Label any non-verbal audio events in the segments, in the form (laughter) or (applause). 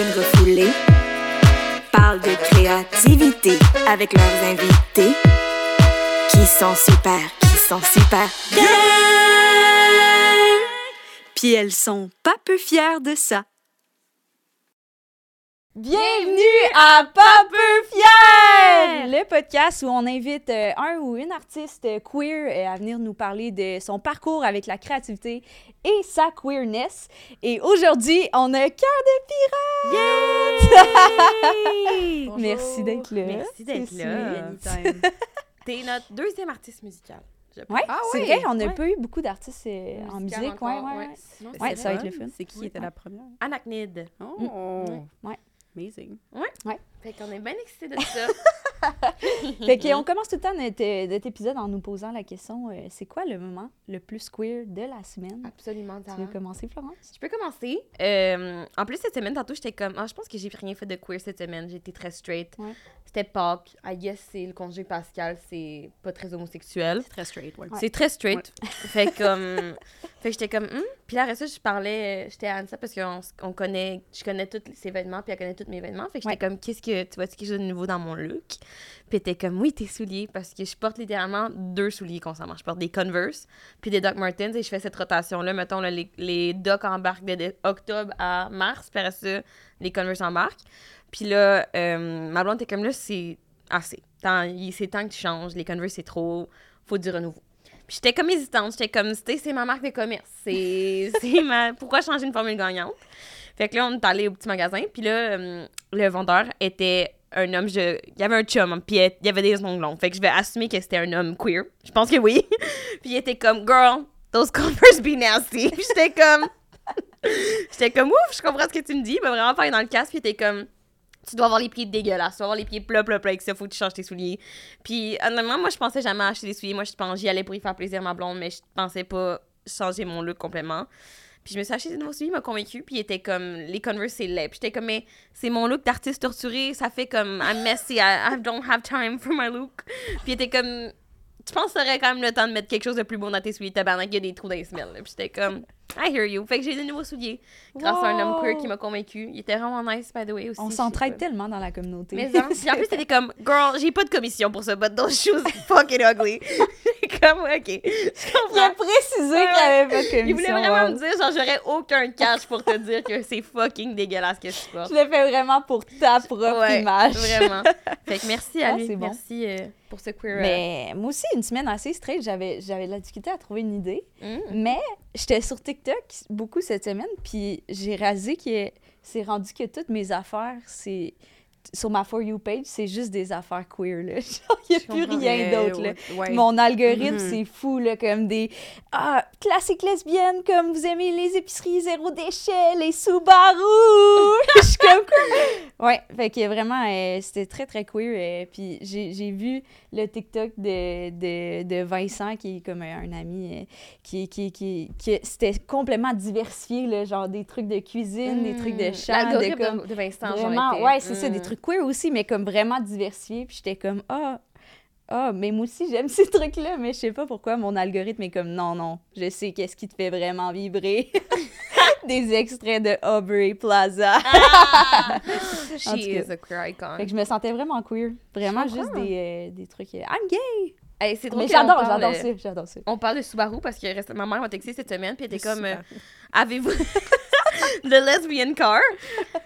queens refoulées parlent de créativité avec leurs invités qui sont super, qui sont super bien. Puis elles sont pas peu fières de ça. Bienvenue à Pas peu fier! Le podcast où on invite euh, un ou une artiste queer euh, à venir nous parler de son parcours avec la créativité et sa queerness. Et aujourd'hui, on a Cœur de pirate! (laughs) Merci d'être là. Merci d'être là. T'es notre deuxième artiste musical. je pense. Ouais, Ah c'est ouais? vrai, on n'a Ouais. pas eu beaucoup d'artistes euh, en musique. Ouais, encore, ouais, ouais. Ouais, c'est ça va être le fun. C'est qui était la première? Anachnid. Oh! Ouais. Amazing. Fait qu'on est bien excités de ça. (laughs) Fait qu'on commence tout le temps notre, euh, notre épisode en nous posant la question euh, c'est quoi le moment le plus queer de la semaine? Absolument, Tu veux commencer, Florence? Je peux commencer. Euh, en plus, cette semaine, tantôt, j'étais comme. Ah, je pense que j'ai rien fait de queer cette semaine. Été très straight. Ouais. C'était Pâques. I guess c'est le congé pascal. C'est pas très homosexuel. Très straight, ouais. C'est très straight. (laughs) Fait que, comme. fait que j'étais comme. Hum. Puis là, après ça, je parlais. J'étais à Ansa parce qu'on on connaît. Je connais tous ses vêtements, puis elle connaît tous mes vêtements. Fait que j'étais Ouais. comme, qu'est-ce que. Tu vois-tu quelque chose de nouveau dans mon look? Puis était comme, oui, tes souliers. Parce que je porte littéralement deux souliers constamment. Je porte des Converse, puis des Doc Martens, et je fais cette rotation-là. Mettons, les, les Doc embarquent de, octobre à mars, puis après ça, les Converse embarquent. Puis là, euh, ma blonde était comme, là, c'est assez. C'est temps que tu changes. Les Converse, c'est trop. Faut du renouveau. Puis j'étais comme hésitante. J'étais comme, c'est ma marque de commerce. (laughs) C'est ma. Pourquoi changer une formule gagnante? Fait que là, on est allé au petit magasin. Puis là, euh, le vendeur était un homme. Je... Il y avait un chum, puis il y avait des ongles longs. Fait que je vais assumer que c'était un homme queer. Je pense que oui. (laughs) puis il était comme, girl, those Converse be nasty. Puis (laughs) j'étais comme. (laughs) j'étais comme, ouf, je comprends ce que tu me dis. Il m'a vraiment parlé dans le casque. Puis il était comme. Tu dois avoir les pieds dégueulasses, tu dois avoir les pieds plats, plats, avec ça, faut que tu changes tes souliers. Puis, honnêtement, moi, je pensais jamais acheter des souliers. Moi, je pense j'y allais pour y faire plaisir ma blonde, mais je pensais pas changer mon look complètement. Puis, je me suis acheté des nouveaux souliers, il m'a convaincu. Puis, il était comme, les Converse, c'est laid. Puis, j'étais comme, mais c'est mon look d'artiste torturé, ça fait comme, I'm messy, I, I don't have time for my look. Puis, il était comme, tu penses que t'aurais quand même le temps de mettre quelque chose de plus beau dans tes souliers, tabarnak, il y a des trous dans les semelles. Puis, j'étais comme, I hear you. Fait que j'ai des nouveaux souliers grâce à un homme queer qui m'a convaincu. Il était vraiment nice, by the way, aussi. On je s'entraide tellement dans la communauté. Mais en plus, c'était comme, girl, j'ai pas de commission pour ça, but those shoes fucking ugly. (laughs) comme, ok. Je Il a précisé Ouais, qu'il avait pas de commission. Il voulait vraiment wow. me dire, genre, j'aurais aucun cash pour te dire que c'est fucking dégueulasse que tu portes. Je le fais vraiment pour ta propre Ouais, image. Vraiment. (laughs) Fait que merci à Ah, lui. c'est bon. Merci euh, pour ce queer. euh, Mais moi aussi, une semaine assez straight, j'avais, j'avais de la difficulté à trouver une idée. mm. Mais j'étais sur TikTok beaucoup cette semaine, puis j'ai réalisé que c'est rendu que toutes mes affaires, c'est sur ma For You page, c'est juste des affaires queer, là. (laughs) Il n'y a plus rien d'autre. Ouais. Mon algorithme, Mhm. c'est fou, là, comme des ah, classiques lesbiennes, comme vous aimez les épiceries zéro déchet, les Subaru! (laughs) Je suis comme? Ouais, fait que vraiment, euh, c'était très, très queer. euh, puis j'ai vu le TikTok de, de, de Vincent, qui est comme un, ami, euh, qui, qui, qui, qui c'était complètement diversifié, là, genre des trucs de cuisine, des trucs de Mm. chant, de comme... de, Vincent, Vraiment, ouais, c'est ça, des Mm. Trucs queer aussi, mais comme vraiment diversifiés. Puis j'étais comme, ah, ah, mais moi aussi, j'aime ces trucs-là, mais je sais pas pourquoi mon algorithme est comme, non, non, je sais qu'est-ce qui te fait vraiment vibrer. (laughs) des extraits de Aubrey Plaza. Ah! (laughs) En She tout cas. is a queer icon. Fait que je me sentais vraiment queer. Vraiment juste des, euh, des trucs. euh, I'm gay! Hey, c'est drôle j'adore, j'adore euh, ça, j'adore ça. On parle de Subaru parce que récemment, ma mère m'a texté cette semaine, puis elle était comme, euh, avez-vous (laughs) (laughs) le lesbian car?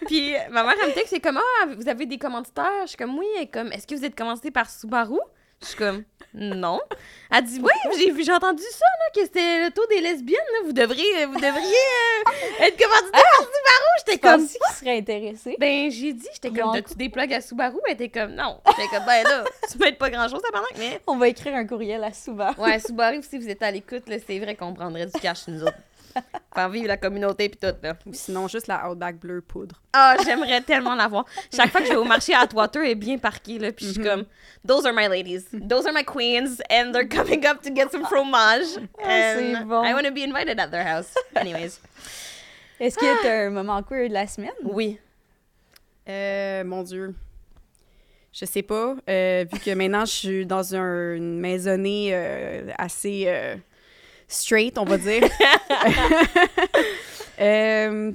Puis ma mère, elle me texte, c'est comme, ah, vous avez des commanditaires? Je suis comme, oui. Elle comme, est-ce que vous êtes commandité par Subaru? Je suis comme, non. Elle dit, oui, j'ai vu- j'ai entendu ça, là, que c'était le taux des lesbiennes, là. Vous devriez, vous devriez euh, être commandité par Subaru. J'étais comme, pense qu'ils seraient intéressés. ben, j'ai dit, j'étais comme, t'as-tu des plugs à Subaru? Elle était comme, non. J'étais comme, ben là, (laughs) tu m'aides pas grand-chose, pendant mais. On va écrire un courriel à Subaru. Ouais, Subaru, si vous êtes à l'écoute, là, c'est vrai qu'on prendrait du cash, nous autres. (laughs) Faire vivre la communauté puis tout, là. Ou sinon, juste la Outback bleu poudre. Ah, j'aimerais tellement l'avoir. Chaque fois que je vais au marché à Atwater, elle est bien parquée, là, puis je suis Mhm. comme, those are my ladies, those are my queens, and they're coming up to get some fromage. Ah, (laughs) c'est and bon. I want to be invited at their house. Anyways. Est-ce que t'as un moment queer de la semaine? Oui. Euh, mon Dieu. Je sais pas. euh, vu que maintenant, je suis dans un- une maisonnée euh, assez euh, straight, on va dire. (laughs) (laughs) Euh,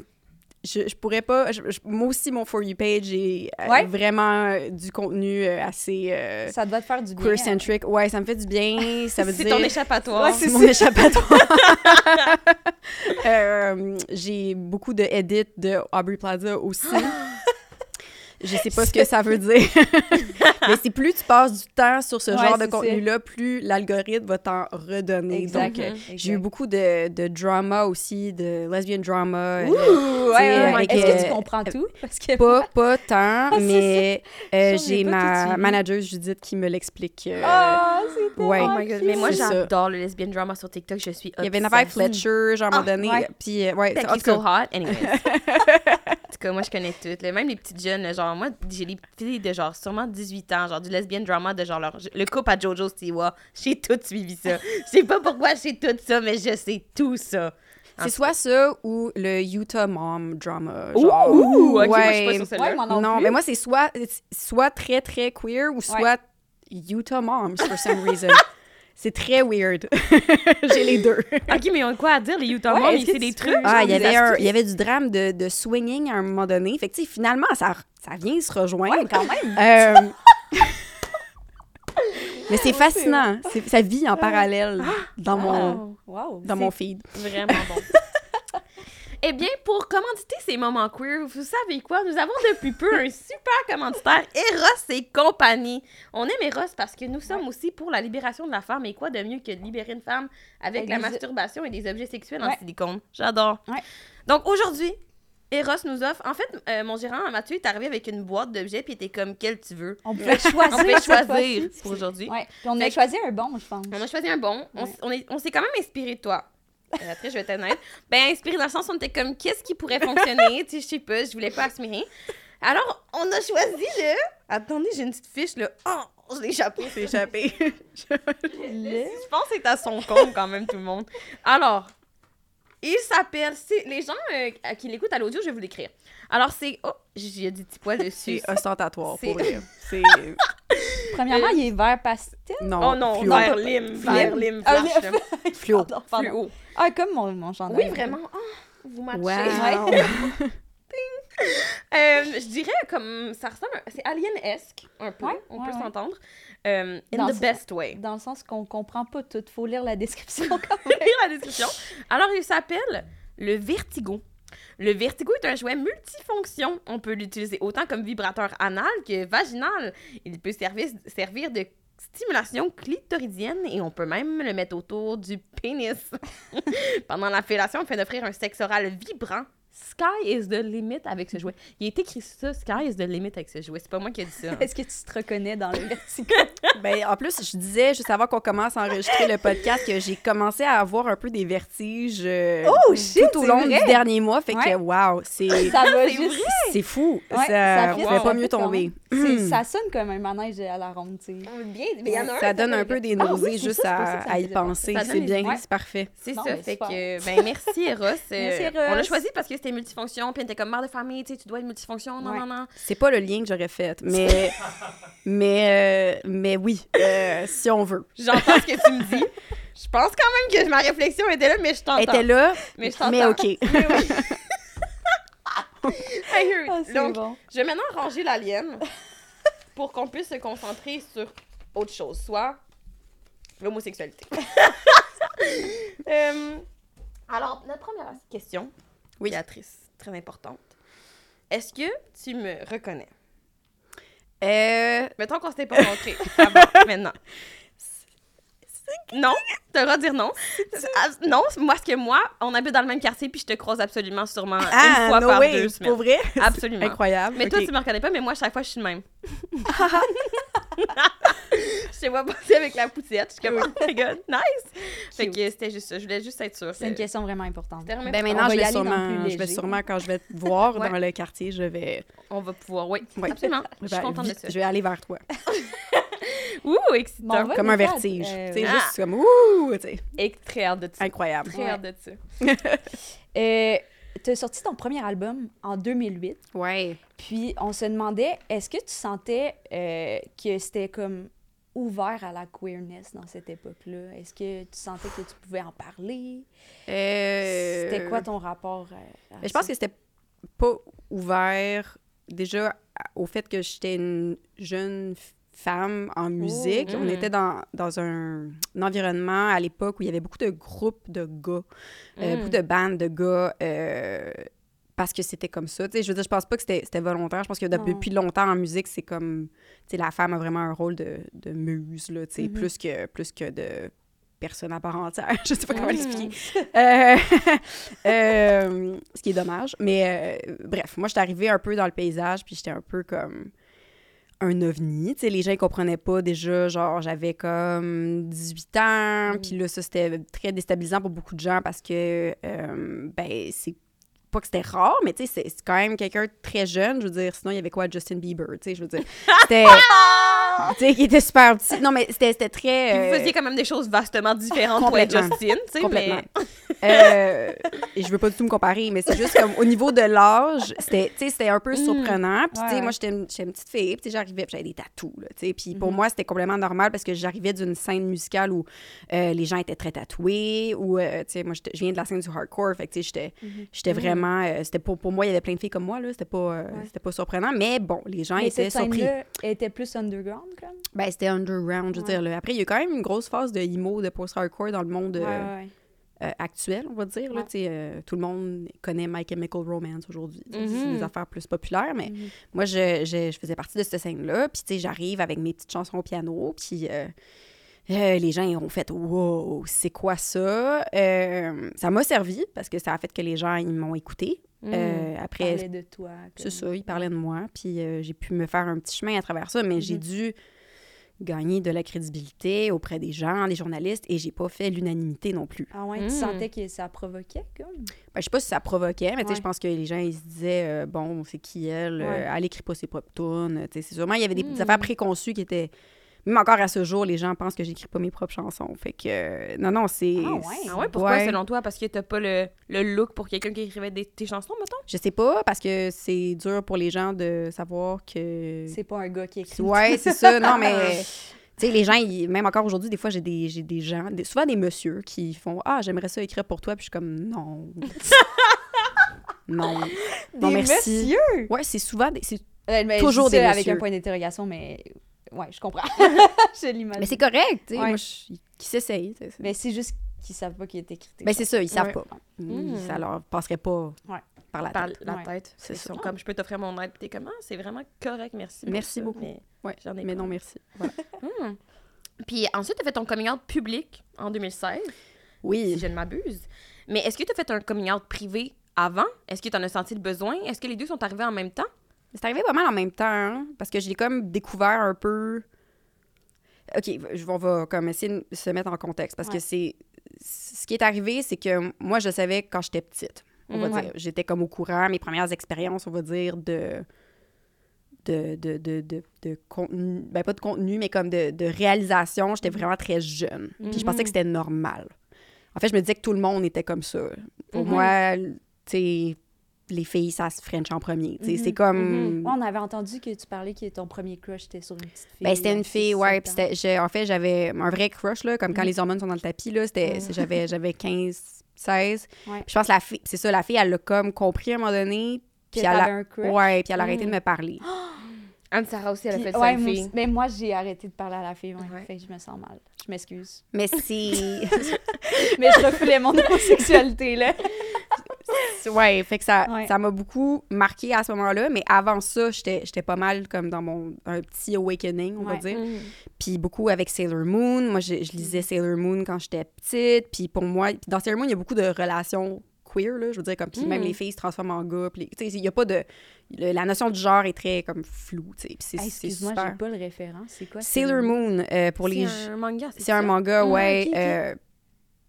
je, je pourrais pas. je- je- moi aussi, mon For You page est euh, Ouais. vraiment euh, du contenu assez euh, Ça doit te faire du bien. queer-centric. Ouais, ça me fait du bien. Ça veut (laughs) C'est dire. ton échappatoire. Ouais, c'est mon échappatoire. Euh, J'ai beaucoup de edits de Aubrey Plaza aussi. Je sais pas ce que ça veut dire. Mais c'est plus tu passes du temps sur ce Ouais, genre de contenu-là, plus l'algorithme va t'en redonner. Exact. Donc, euh, j'ai eu beaucoup de, de drama aussi, de lesbian drama. euh, Ouh, ouais, ouais, ouais. avec, Est-ce que tu euh, comprends tout? Parce que pas, pas tant, (laughs) c'est mais euh, j'ai ma manager Judith qui me l'explique. euh, Ah, c'est ouais. Oh my god, mais moi j'adore le lesbian drama sur TikTok, je suis Il y avait une affaire. Fletcher, genre à un moment Ah, donné. Puis, euh, ouais, So Hot, anyways. (laughs) en tout cas, moi, je connais toutes. Même les petites jeunes, genre, moi, j'ai les filles de genre sûrement 18 ans, genre du lesbian drama de genre leur- le couple à Jojo Siwa. J'ai tout suivi ça. Je sais pas pourquoi j'ai tout ça, mais je sais tout ça. c'est soit ça ou le Utah Mom drama. Ouh, Genre, ouh, ok, moi, je suis pas ouais. sur celle-là. Ouais, moi non, Non, plus. mais moi, c'est soit, soit très, très queer ou soit Utah Moms, for some reason. (laughs) c'est très weird. (laughs) J'ai les deux. Ok, mais ils ont quoi à dire, les Utah Ouais, Moms? C'est des trucs? Ah, il y, avait un- il y avait du drame de, de swinging à un moment donné. Fait que, finalement, ça, ça vient se rejoindre. Ouais, quand même. Euh, Mais c'est fascinant. C'est- Ça vit en parallèle dans mon, Wow. Dans mon feed. Vraiment bon. (laughs) Eh bien, pour commanditer ces moments queer, vous savez quoi? Nous avons depuis peu un super commanditaire, Eros et compagnie. On aime Eros parce que nous sommes aussi pour la libération de la femme. Et quoi de mieux que de libérer une femme avec Avec la masturbation et des objets sexuels en silicone? J'adore. Ouais. Donc aujourd'hui, Eros nous offre. En fait, euh, mon gérant Mathieu est arrivé avec une boîte d'objets puis il était comme quel tu veux. On pouvait choisir. (laughs) On peut cette choisir pour aujourd'hui. Ouais. Puis on Fait a choisi un bon, je pense. On a choisi un bon. On, Ouais. s- on est- on s'est quand même inspiré de toi. Euh, après, je vais être honnête. Ben, inspiré dans le sens où on était comme, qu'est-ce qui pourrait fonctionner? tu sais, je sais pas, je voulais pas assumer. Alors, on a choisi le. Attendez, j'ai une petite fiche, là. Oh, je l'ai échappé. C'est échappé. (laughs) Je pense que c'est à son compte quand même, tout le monde. Alors, il s'appelle. Les gens euh, à qui l'écoutent à l'audio, je vais vous l'écrire. Alors, c'est. Oh, j'ai des petits poils (laughs) dessus. C'est ostentatoire, pour vrai. C'est... (laughs) Premièrement, il est vert pastel? Non, Oh non, fluo. vert lime, vert lime, Ah, flash. (laughs) Fluo. Pardon, pardon. Fluo. Ah, comme mon, mon chandail. Oui, vraiment. Oh, vous matchez. Wow. Euh, je dirais comme ça ressemble, à- c'est alien-esque un peu, Ouais, on ouais, peut ouais. Euh, in Dans the ce- best way. Dans le sens qu'on comprend pas tout. Faut lire la description (laughs) quand même. Lire la description. Alors il s'appelle le Vertigo. Le Vertigo est un jouet multifonction. On peut l'utiliser autant comme vibrateur anal que vaginal. Il peut servir, servir de stimulation clitoridienne et on peut même le mettre autour du pénis. (laughs) Pendant la fellation, afin d'offrir un sexe oral vibrant. Sky is the limit avec ce jouet. Il est écrit ça, Sky is the limit avec ce jouet. C'est pas moi qui ai dit ça. hein. Est-ce que tu te reconnais dans le vertigo? (laughs) Ben, en plus, je disais, juste avant qu'on commence à enregistrer le podcast, que j'ai commencé à avoir un peu des vertiges euh, Oh, shit, tout au long vrai? du dernier mois. Fait que, Ouais. wow, c'est... Ça va c'est juste... C'est fou. Ouais, ça ne pas mieux tomber. Hmm. Ça sonne comme un manège à la ronde, tu sais. Bien, mais il y en a un Ça donne un peu des Ah oui, nausées c'est juste ça, à, que ça à me y penser. C'est bien, c'est parfait. C'est ça, fait que, ben merci Eros. Euh, Merci, Eros. On l'a choisi parce que c'était multifonction, puis on était comme mère de famille, tu sais, tu dois être multifonction, non, Ouais. non, non. C'est pas le lien que j'aurais fait, mais, (laughs) mais, euh, mais oui, euh, si on veut. J'entends ce que tu me dis. Je pense quand même que ma réflexion était là, mais je Elle t'entends. était là, Mais je t'entends. mais OK. (laughs) Mais oui. (laughs) Hey. Ah, Donc, bon. je vais maintenant ranger l'alien pour qu'on puisse se concentrer sur autre chose, soit l'homosexualité. Euh, alors, notre première question, Oui. Béatrice, très importante. Est-ce que tu me reconnais? Euh, Mettons qu'on s'était pas rencontrés (laughs) avant, maintenant. Non, tu vas dire non. Ah, non, moi, parce que moi, on habite dans le même quartier, puis je te croise absolument sûrement une fois ah, no par way, deux pour semaines. vrai? Absolument. (laughs) Incroyable. Mais toi, tu me reconnais pas, mais moi, chaque fois, je suis le même. (laughs) je te vois passer avec la poussette. Je suis comme, oh my god, nice! Fait que c'était juste ça. Je voulais juste être sûre. C'est une question vraiment importante. Ben important. maintenant, je vais, sûrement, je vais sûrement, quand je vais te voir (laughs) Ouais. dans le quartier, je vais, On va pouvoir, oui, Ouais. absolument. Je je suis vais, contente de ça. je vais aller vers toi. (laughs) Ouh, excitant. Bon, Comme un faire, vertige. euh, Tu sais, ah. juste comme, ouh, tu sais, Et très hâte de ça. incroyable. Très Ouais. hâte de ça. (laughs) Euh, tu as sorti ton premier album en 2008. Ouais. Puis on se demandait, est-ce que tu sentais euh, que c'était comme ouvert à la queerness dans cette époque-là? Est-ce que tu sentais que tu pouvais en parler? Euh, C'était quoi ton rapport à, à mais je ça? pense que c'était pas ouvert déjà au fait que j'étais une jeune femme en musique. On Mm. était dans, dans un, un environnement à l'époque où il y avait beaucoup de groupes de gars, euh, Mm. beaucoup de bandes de gars. euh, parce que c'était comme ça. Je veux dire, je pense pas que c'était volontaire. Je pense que Non. depuis longtemps en musique, c'est comme... La femme a vraiment un rôle de, de muse, là, Mhm. plus, que, plus que de personne à part entière. (laughs) je sais pas comment Mm. l'expliquer. Euh, (laughs) euh, ce qui est dommage. Mais euh, bref, moi, j'étais arrivée un peu dans le paysage, puis j'étais un peu comme un ovni. Tu sais, les gens, ils comprenaient pas déjà, genre, j'avais comme 18 ans, puis là, ça, c'était très déstabilisant pour beaucoup de gens parce que, euh, ben, c'est pas que c'était rare, mais tu sais, c'est quand même quelqu'un de très jeune. Je veux dire, sinon, il y avait quoi, Justin Bieber, tu sais, je veux dire. (laughs) C'était. (laughs) tu sais, qui était super petit. Non, mais c'était c'était très. Puis vous euh, faisiez quand même des choses vastement différentes pour être. Justine, tu sais, Complètement. mais... (laughs) Euh, et je veux pas du tout me comparer, mais c'est juste comme au niveau de l'âge, c'était, tu sais, c'était un peu Mm. surprenant. Puis, tu sais, Ouais. moi, j'étais une, j'étais une petite fille, puis tu sais, j'arrivais, puis j'avais des tatous, là, tu sais. Puis pour Mhm. moi, c'était complètement normal parce que j'arrivais d'une scène musicale où euh, les gens étaient très tatoués, ou, euh, tu sais, moi, je viens de la scène du hardcore, fait que, tu sais, j'étais, Mhm. j'étais vraiment, euh, c'était pour, pour moi, il y avait plein de filles comme moi, là, c'était pas, euh, Ouais. c'était pas surprenant, mais bon, les gens Mais étaient cette surpris. était plus underground, comme? Ben, c'était underground, je veux Ouais. dire, là. Après, il y a quand même une grosse phase de emo, de post-hardcore dans le monde euh, Ouais, euh, actuel, on va dire. Là, euh, tout le monde connaît My Chemical Romance aujourd'hui. C'est Mhm. des affaires plus populaires, mais Mhm. moi, je, je, je faisais partie de cette scène-là. Puis, tu sais, j'arrive avec mes petites chansons au piano, puis euh, les gens ils ont fait « Wow, c'est quoi ça? Euh, Ça m'a servi, parce que ça a fait que les gens, ils m'ont écouté. Mm. Euh, après, Parlait de toi. c'est ça, ils parlaient de moi, puis euh, j'ai pu me faire un petit chemin à travers ça, mais j'ai Mhm. dû gagner de la crédibilité auprès des gens, des journalistes, et j'ai pas fait l'unanimité non plus. Ah ouais, tu sentais que ça provoquait, comme? Ben, je sais pas si ça provoquait, mais tu sais, Ouais. je pense que les gens, ils se disaient, euh, bon, c'est qui elle? Euh, Ouais. elle écrit pas ses propres tunes. Tu sais, c'est sûrement, il y avait des, des Mm. affaires préconçues qui étaient... Même encore à ce jour, les gens pensent que j'écris pas mes propres chansons. Fait que, euh, non, non, c'est... Ah ouais? Ah ouais, pourquoi Ouais. selon toi? Parce que t'as pas le, le look pour quelqu'un qui écrivait des, tes chansons, mettons? Je sais pas, parce que c'est dur pour les gens de savoir que... C'est pas un gars qui écrit. Ouais, c'est ça. Non, mais... (laughs) Tu sais, les gens, ils- même encore aujourd'hui, des fois, j'ai des, j'ai des gens, des- souvent des messieurs qui font « Ah, j'aimerais ça écrire pour toi. » Puis je suis comme « Non. » Non. Des Non, merci. messieurs! Ouais, c'est souvent... Des, c'est- Euh, Toujours des avec messieurs. un point d'interrogation, mais ouais, je comprends. (laughs) je l'imagine. Mais c'est correct, tu sais. Ouais. Je- qui s'essaye. Mais c'est juste qu'ils savent pas qu'il est écrit. Ben, c'est ça, ils savent Ouais. pas. Mm. Ça leur passerait pas Ouais. par la Par tête. la Ouais. tête. C'est Ils ça. sont comme, je peux t'offrir mon aide. T'es comme, ah, c'est vraiment correct, merci. Merci ça, beaucoup. mais Ouais. J'en ai Mais pas. non, merci. Voilà. (laughs) Hmm. Puis ensuite, tu as fait ton coming out public en 2016, si Oui. je ne m'abuse. Mais est-ce que tu as fait un coming out privé avant? Est-ce que tu en as senti le besoin? Est-ce que les deux sont arrivés en même temps? C'est arrivé pas mal en même temps, hein, parce que j'ai comme découvert un peu. OK, je- on va comme essayer de se mettre en contexte, parce que c'est. Ce qui est arrivé, c'est que moi, je savais quand j'étais petite, on va Mm. dire. J'étais comme au courant, mes premières expériences, on va dire, de. De, de, de, de, de contenu, ben pas de contenu, mais comme de, de réalisation, j'étais vraiment très jeune. Puis je pensais que c'était normal. En fait, je me disais que tout le monde était comme ça. Pour Mhm. moi, tu sais, les filles, ça se French en premier. C'est Mhm. comme. Ouais, on avait entendu que tu parlais que ton premier crush était sur une petite fille. Ben, c'était une fille, ouais. Puis en fait, j'avais un vrai crush, là, comme quand Mhm. les hormones sont dans le tapis, là. J'avais, j'avais 15, 16. Ouais. Puis je pense que la fille, c'est ça, la fille, elle l'a comme compris à un moment donné. Puis elle a, un crush? ouais, puis elle a arrêté de Mhm. me parler. (gasps) Anne-Sarah aussi, elle a fait ça ouais, une moi, fille. aussi- ben, moi, j'ai arrêté de parler à la fille, ouais. Ouais. Fait que je me sens mal. Je m'excuse. Mais c'est. (laughs) Mais je refoulais mon (laughs) homosexualité, là. (laughs) (laughs) ouais, fait que ça, Ouais. ça m'a beaucoup marqué à ce moment-là. Mais avant ça, j'étais, j'étais pas mal comme dans mon. un petit awakening, on va dire. Hmm. Puis beaucoup avec Sailor Moon. Moi, je, je lisais Sailor Moon quand j'étais petite. Puis pour moi, dans Sailor Moon, il y a beaucoup de relations queer, là, je veux dire, comme, puis même Mm. les filles se transforment en gars. Tu sais, il y a pas de... le- la notion du genre est très, comme, floue, tu sais. Hey, Excuse-moi, super. j'ai pas le référent. C'est quoi? Sailor Moon, euh, pour les... C'est un manga, c'est C'est un manga, ouais. ok, ok. euh,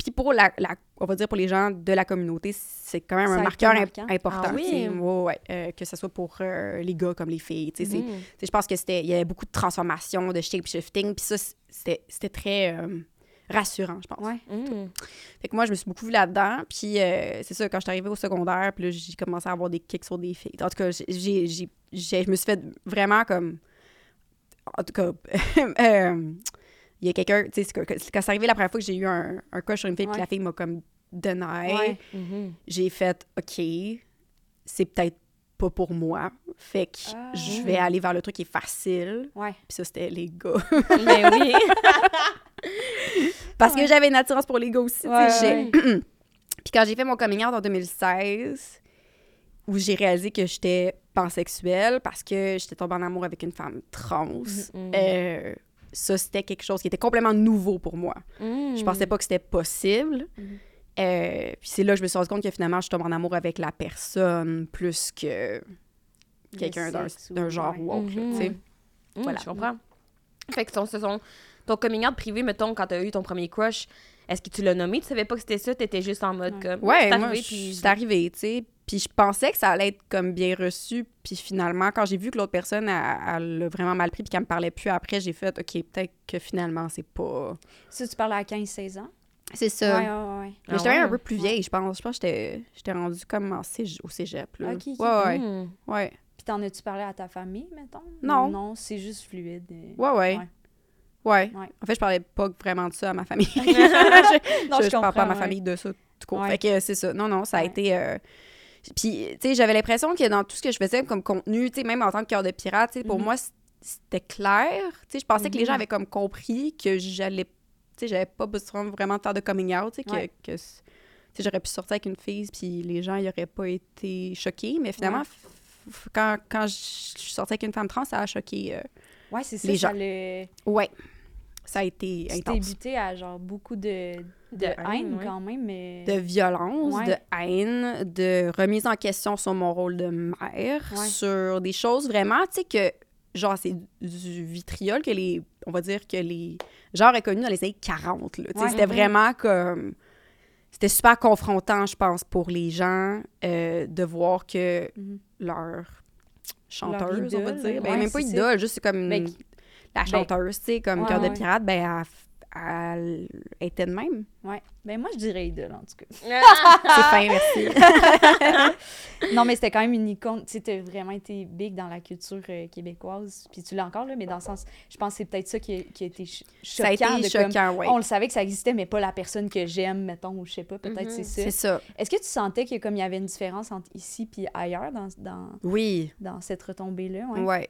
puis pour la, la- on va dire pour les gens de la communauté, c'est quand même Ça un marqueur imp- marquant. important. Ah oui? Ouais, ouais, euh, que ce soit pour euh, les gars comme les filles. sais, je pense que c'était il y avait beaucoup de transformations, de shape-shifting, puis ça, c'était c'était très euh, rassurant, je pense. Ouais. Mhm. Fait que moi, je me suis beaucoup vue là-dedans, puis c'est ça, quand je suis arrivée au secondaire, puis là, j'ai commencé à avoir des kicks sur des filles. En tout cas, je me suis fait vraiment comme... En tout cas, (laughs) il y a quelqu'un, tu sais, quand c'est arrivé la première fois que j'ai eu un, un crush sur une fille, puis la fille m'a comme deny, Ouais. Mhm. j'ai fait, OK, c'est peut-être pas pour moi. Fait que Ah. je vais aller vers le truc qui est facile. Ouais. Puis ça, c'était les gars. Mais (laughs) oui. (laughs) Parce que j'avais une attirance pour les gars aussi. Ouais, (clears throat) Puis quand j'ai fait mon coming out en 2016, où j'ai réalisé que j'étais pansexuelle parce que j'étais tombée en amour avec une femme trans, Mhm. euh, ça, c'était quelque chose qui était complètement nouveau pour moi. Je pensais pas que c'était possible. Mhm. Euh, puis c'est là que je me suis rendu compte que finalement, je tombe en amour avec la personne plus que quelqu'un d'un genre ouais. ou autre. là, Mhm. tu sais. Mm, Voilà. Je comprends. Fait que ton, ce sont- ton coming out privé, mettons, quand t'as eu ton premier crush, est-ce que tu l'as nommé? Tu savais pas que c'était ça? T'étais juste en mode comme... Ouais, c'est arrivé, puis- c'est arrivé, tu sais. Puis je pensais que ça allait être comme bien reçu. Puis finalement, quand j'ai vu que l'autre personne, elle l'a vraiment mal pris puis qu'elle me parlait plus après, j'ai fait, OK, peut-être que finalement, c'est pas... Ça, tu parles à 15-16 ans? C'est ça. Ouais, ouais, ouais. Mais j'étais Ah même un ouais? peu plus vieille, je pense. Je pense que j'étais- j'étais rendue comme en cég- au cégep, là. Ok, ok. Ouais, ouais, ouais. Puis t'en as-tu parlé à ta famille, mettons? Non. Non, c'est juste fluide. euh. Ouais, ouais. Ouais. Ouais. Ouais. En fait, je parlais pas vraiment de ça à ma famille. (laughs) Non, (laughs) je, je parle pas à ma ouais. famille de ça, tout court. Ouais. Fait que c'est ça. Non, non, ça a Ouais. été... euh, Puis, tu sais, j'avais l'impression que dans tout ce que je faisais comme contenu, tu sais, même en tant que cœur de pirate, tu sais, pour Mhm. moi, c'était clair. Tu sais, je pensais que les gens Mhm. avaient comme compris que j'allais... Tu sais, j'avais pas besoin vraiment de faire de coming out, tu sais, que... Ouais. que sais, j'aurais pu sortir avec une fille, puis les gens, ils auraient pas été choqués. Mais finalement, Ouais. quand, quand je suis sortie avec une femme trans, ça a choqué... euh, Ouais, c'est ça. Les ça le... Ouais. Ça a été intense. à genre beaucoup de, de, De haine, haine, ouais. quand même, mais... de violence, Ouais. de haine, de remise en question sur mon rôle de mère, Ouais. sur des choses vraiment, tu sais, que, genre, c'est du vitriol que les, on va dire que les gens auraient connu dans les années 40, là. Tu sais. C'était vraiment comme... C'était super confrontant, je pense, pour les gens euh, de voir que Mhm. leur chanteuse, on va idole, dire, ben, ouais, même pas idole, juste comme Ben, la chanteuse, tu sais, comme Cœur de pirate, ben, elle, elle était de même. Ouais. Ben moi, je dirais idole, en tout cas. (laughs) C'est fin, merci. (laughs) non, mais c'était quand même une icône. Tu sais, t'as vraiment été big dans la culture euh, québécoise. Puis tu l'as encore, là, mais dans le sens... Je pense que c'est peut-être ça qui a, qui a été ch- Ça a été choquant. de comme, choquant, ouais. On le savait que ça existait, mais pas la personne que j'aime, mettons, ou je sais pas. Peut-être Mhm. c'est ça. C'est ça. Est-ce que tu sentais que comme il y avait une différence entre ici puis ailleurs dans, dans, Oui, dans cette retombée-là? Ouais? ouais.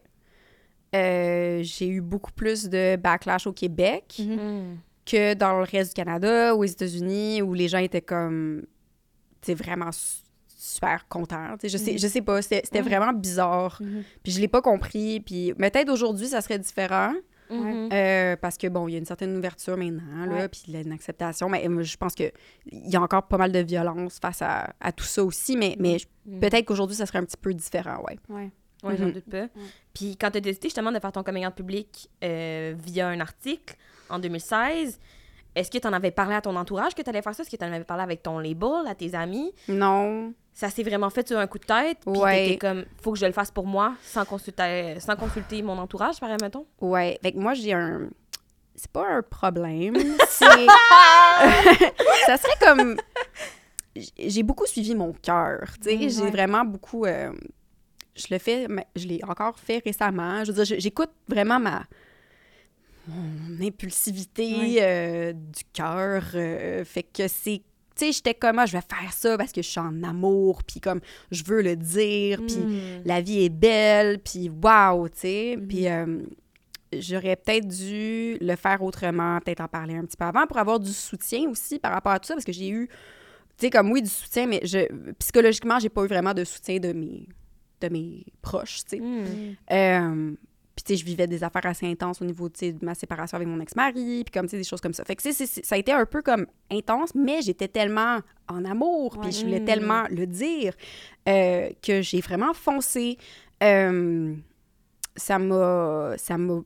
Euh, j'ai eu beaucoup plus de backlash au Québec Mhm. Mm. que dans le reste du Canada ou aux États-Unis où les gens étaient comme, tu vraiment su- super contents. Sais, je sais, Mhm. je sais pas, c'était Ouais. vraiment bizarre. Mhm. Puis je l'ai pas compris. Puis peut-être aujourd'hui, ça serait différent. Euh, parce que, bon, il y a une certaine ouverture maintenant, là, Ouais. puis il y a une acceptation. Mais euh, je pense qu'il y a encore pas mal de violence face à, à tout ça aussi. Mais, peut-être qu'aujourd'hui, ça serait un petit peu différent, ouais. Ouais. Ouais, j'en Mhm. doute pas. Puis quand tu as décidé justement de faire ton coming out public euh, via un article en 2016, est-ce que tu en avais parlé à ton entourage que tu allais faire ça? Est-ce que tu en avais parlé avec ton label, à tes amis? Non. Ça s'est vraiment fait sur un coup de tête? Puis Ouais. t'étais comme, faut que je le fasse pour moi, sans consulter, sans consulter mon entourage, par exemple? Ouais. Fait que moi, j'ai un. C'est pas un problème. (laughs) C'est. (laughs) ça serait comme. J'ai beaucoup suivi mon cœur. Tu sais, Mm, j'ai vraiment beaucoup. euh, Je le fais, mais je l'ai encore fait récemment. Je veux dire, j'écoute vraiment ma. Mon impulsivité euh, du cœur. euh, fait que c'est. Tu sais, j'étais comme, ah, je vais faire ça parce que je suis en amour, puis comme, je veux le dire, puis Mm. la vie est belle, puis waouh, tu sais. Mhm. Puis euh, j'aurais peut-être dû le faire autrement, peut-être en parler un petit peu avant pour avoir du soutien aussi par rapport à tout ça, parce que j'ai eu, tu sais, comme oui, du soutien, mais je, psychologiquement, j'ai pas eu vraiment de soutien de mes, de mes proches, tu sais. Mm. Euh, puis, tu sais, je vivais des affaires assez intenses au niveau, tu sais, de ma séparation avec mon ex-mari, puis comme, tu sais, des choses comme ça. Fait que, tu sais, c'est- ça a été un peu comme intense, mais j'étais tellement en amour, puis je voulais Mm. tellement le dire euh, que j'ai vraiment foncé. Euh, ça m'a ça m'a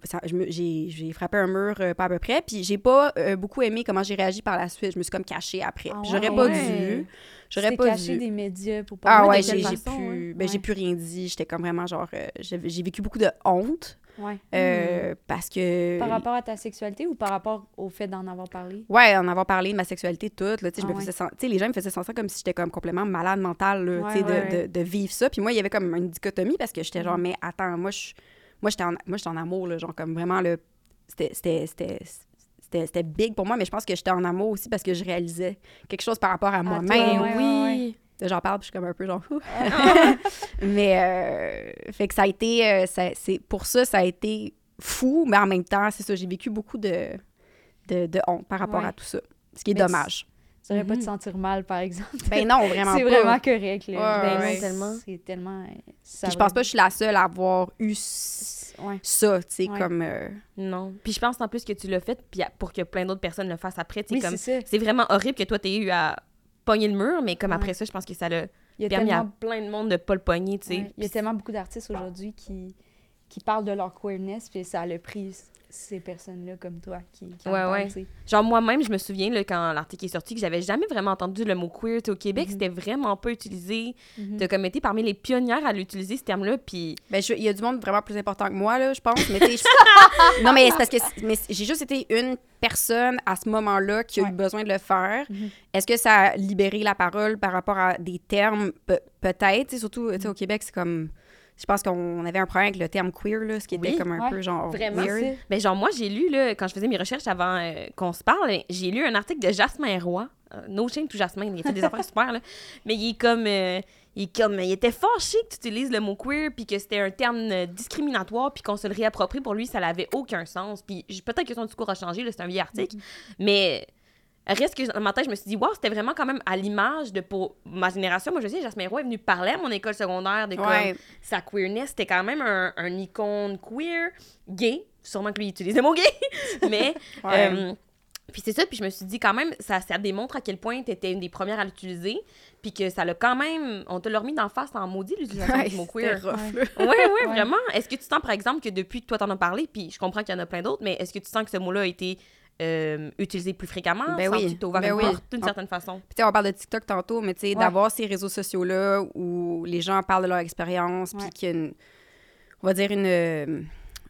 j'ai j'ai frappé un mur euh, pas à peu près puis j'ai pas euh, beaucoup aimé comment j'ai réagi par la suite je me suis comme cachée après Ah j'aurais pas Ouais. dû j'aurais pas caché dû des médias pour pas ah ouais j'ai pu ouais. ben, j'ai Ouais. plus rien dit j'étais comme vraiment genre euh, j'ai vécu beaucoup de honte Ouais. euh, parce que Par rapport à ta sexualité ou par rapport au fait d'en avoir parlé? Ouais, en avoir parlé de ma sexualité toute, là, tu sais, je Ah me faisais les gens me faisaient sentir comme si j'étais comme complètement malade mentale, là, de, de, de vivre ça. Puis moi, il y avait comme une dichotomie parce que j'étais genre, Mhm. mais attends, moi, je, moi, j'étais en, moi, j'étais en amour, là, genre, comme vraiment, le, c'était, c'était, c'était, c'était, c'était big pour moi, mais je pense que j'étais en amour aussi parce que je réalisais quelque chose par rapport à toi, moi-même. ouais, oui. J'en parle, puis je suis comme un peu genre... Ouh. (laughs) mais, euh, fait que ça a été... euh, ça- c'est pour ça, ça a été fou, mais en même temps, c'est ça, j'ai vécu beaucoup de, de, de honte par rapport Ouais. à tout ça. Ce qui est Mais dommage. Tu devrais pas te Mhm. sentir mal, par exemple. Ben non, (laughs) vraiment c'est vraiment correct. Là. Ouais, Ben ouais. non, tellement. C'est tellement. euh, ça Puis je pense pas que je suis la seule à avoir eu Ouais. ça, tu sais, Ouais. comme... euh, Non. Puis je pense en plus que tu l'as fait puis pour que plein d'autres personnes le fassent après. tu sais, Oui, comme c'est ça. C'est vraiment horrible que toi, t'aies eu à pogner le mur, mais comme Ouais. après ça, je pense que ça l'a Il y a permis tellement à plein de monde de pas le pogner, tu sais. Ouais, Il y a tellement beaucoup d'artistes aujourd'hui qui, qui parlent de leur queerness, puis ça a pris ces personnes-là comme toi qui, qui en Ouais, parlent, ouais. Genre, moi-même, je me souviens, là, quand l'article est sorti, que j'avais jamais vraiment entendu le mot queer. Au Québec, Mhm. c'était vraiment pas utilisé. Mhm. T'as comme été parmi les pionnières à l'utiliser, ce terme-là, puis... Ben, il y a du monde vraiment plus important que moi, là, je pense. Mais (laughs) non, mais c'est parce que mais j'ai juste été une personne à ce moment-là qui a Ouais. eu besoin de le faire. Mhm. Est-ce que ça a libéré la parole par rapport à des termes? Pe- Peut-être. Surtout, au Québec, c'est comme. Je pense qu'on avait un problème avec le terme queer, là, ce qui était Oui, comme un ouais. peu genre. Vraiment, weird. Ben, genre, moi, j'ai lu, là, quand je faisais mes recherches avant euh, qu'on se parle, j'ai lu un article de Jasmin Roy. Euh, no shame to Jasmin, il a fait des (laughs) affaires super, là. Mais il est comme... euh, il est comme... Il était fâché que tu utilises le mot queer, puis que c'était un terme euh, discriminatoire, puis qu'on se le réapproprie pour lui, ça n'avait aucun sens. Puis peut-être que son discours a changé, là, c'est un vieil article. Mais... Reste que dans ma tête, je me suis dit, wow, c'était vraiment quand même à l'image de pour ma génération. Moi, je sais, Jasmin Roy est venu parler à mon école secondaire de comme Ouais. sa queerness, c'était quand même un, un icône queer, gay. Sûrement que lui, il utilise le mot gay. (laughs) Mais, (laughs) Ouais. euh, puis c'est ça, puis je me suis dit quand même, ça, ça démontre à quel point tu étais une des premières à l'utiliser, puis que ça l'a quand même, on te l'a remis d'en face en maudit l'utilisation Ouais, du mot queer. là. Ouais, ouais, (laughs) Ouais. vraiment. Est-ce que tu sens, par exemple, que depuis que toi t'en as parlé, puis je comprends qu'il y en a plein d'autres, mais est-ce que tu sens que ce mot-là a été euh, utilisé plus fréquemment? Ben oui, ouvert ben une oui. porte d'une Ah. certaine façon? Puis, tu sais, on parle de TikTok tantôt, mais tu sais, Ouais. d'avoir ces réseaux sociaux-là où les gens parlent de leur expérience, puis qu'il y a une, on va dire une, euh,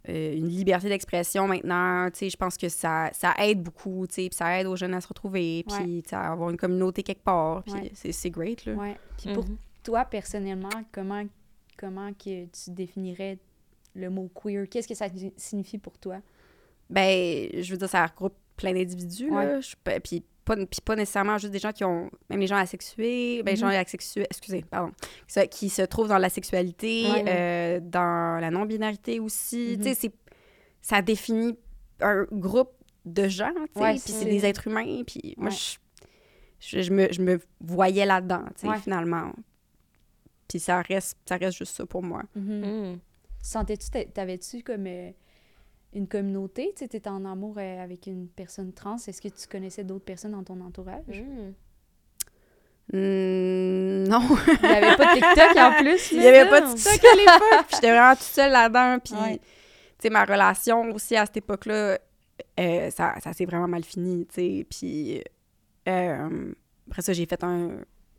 une liberté d'expression maintenant, tu sais, je pense que ça, ça aide beaucoup, tu sais, puis ça aide aux jeunes à se retrouver, puis Ouais. tu sais, à avoir une communauté quelque part, puis Ouais. c'est, great, là. Ouais. Puis pour Mhm. toi, personnellement, comment, comment que tu définirais le mot queer? Qu'est-ce que ça signifie pour toi? Ben, je veux dire, ça regroupe plein d'individus, là, Ouais. Puis pas, puis pas nécessairement juste des gens qui ont, même les gens asexués, ben, les gens Mhm. asexués, excusez, pardon, qui se, qui se trouvent dans la sexualité, Ouais. euh, dans la non-binarité aussi, Mhm. tu sais, c'est- ça définit un groupe de gens, tu sais, puis c'est- des êtres humains, puis moi, je, je, je me, je me voyais là-dedans, tu sais, Ouais. finalement. Puis ça reste, ça reste juste ça pour moi. Mhm. Mm. Sentais-tu, t'a- t'avais-tu comme euh, une communauté? Tu étais en amour euh, avec une personne trans. Est-ce que tu connaissais d'autres personnes dans ton entourage? Mm. Hmm, non, Il n'y avait pas de TikTok en (laughs) plus. il n'y avait pas de TikTok à l'époque, puis j'étais vraiment toute seule là-dedans, puis Ouais. tu sais, ma relation aussi à cette époque-là, euh, ça, ça s'est vraiment mal fini, tu sais, puis euh, après ça, j'ai fait un,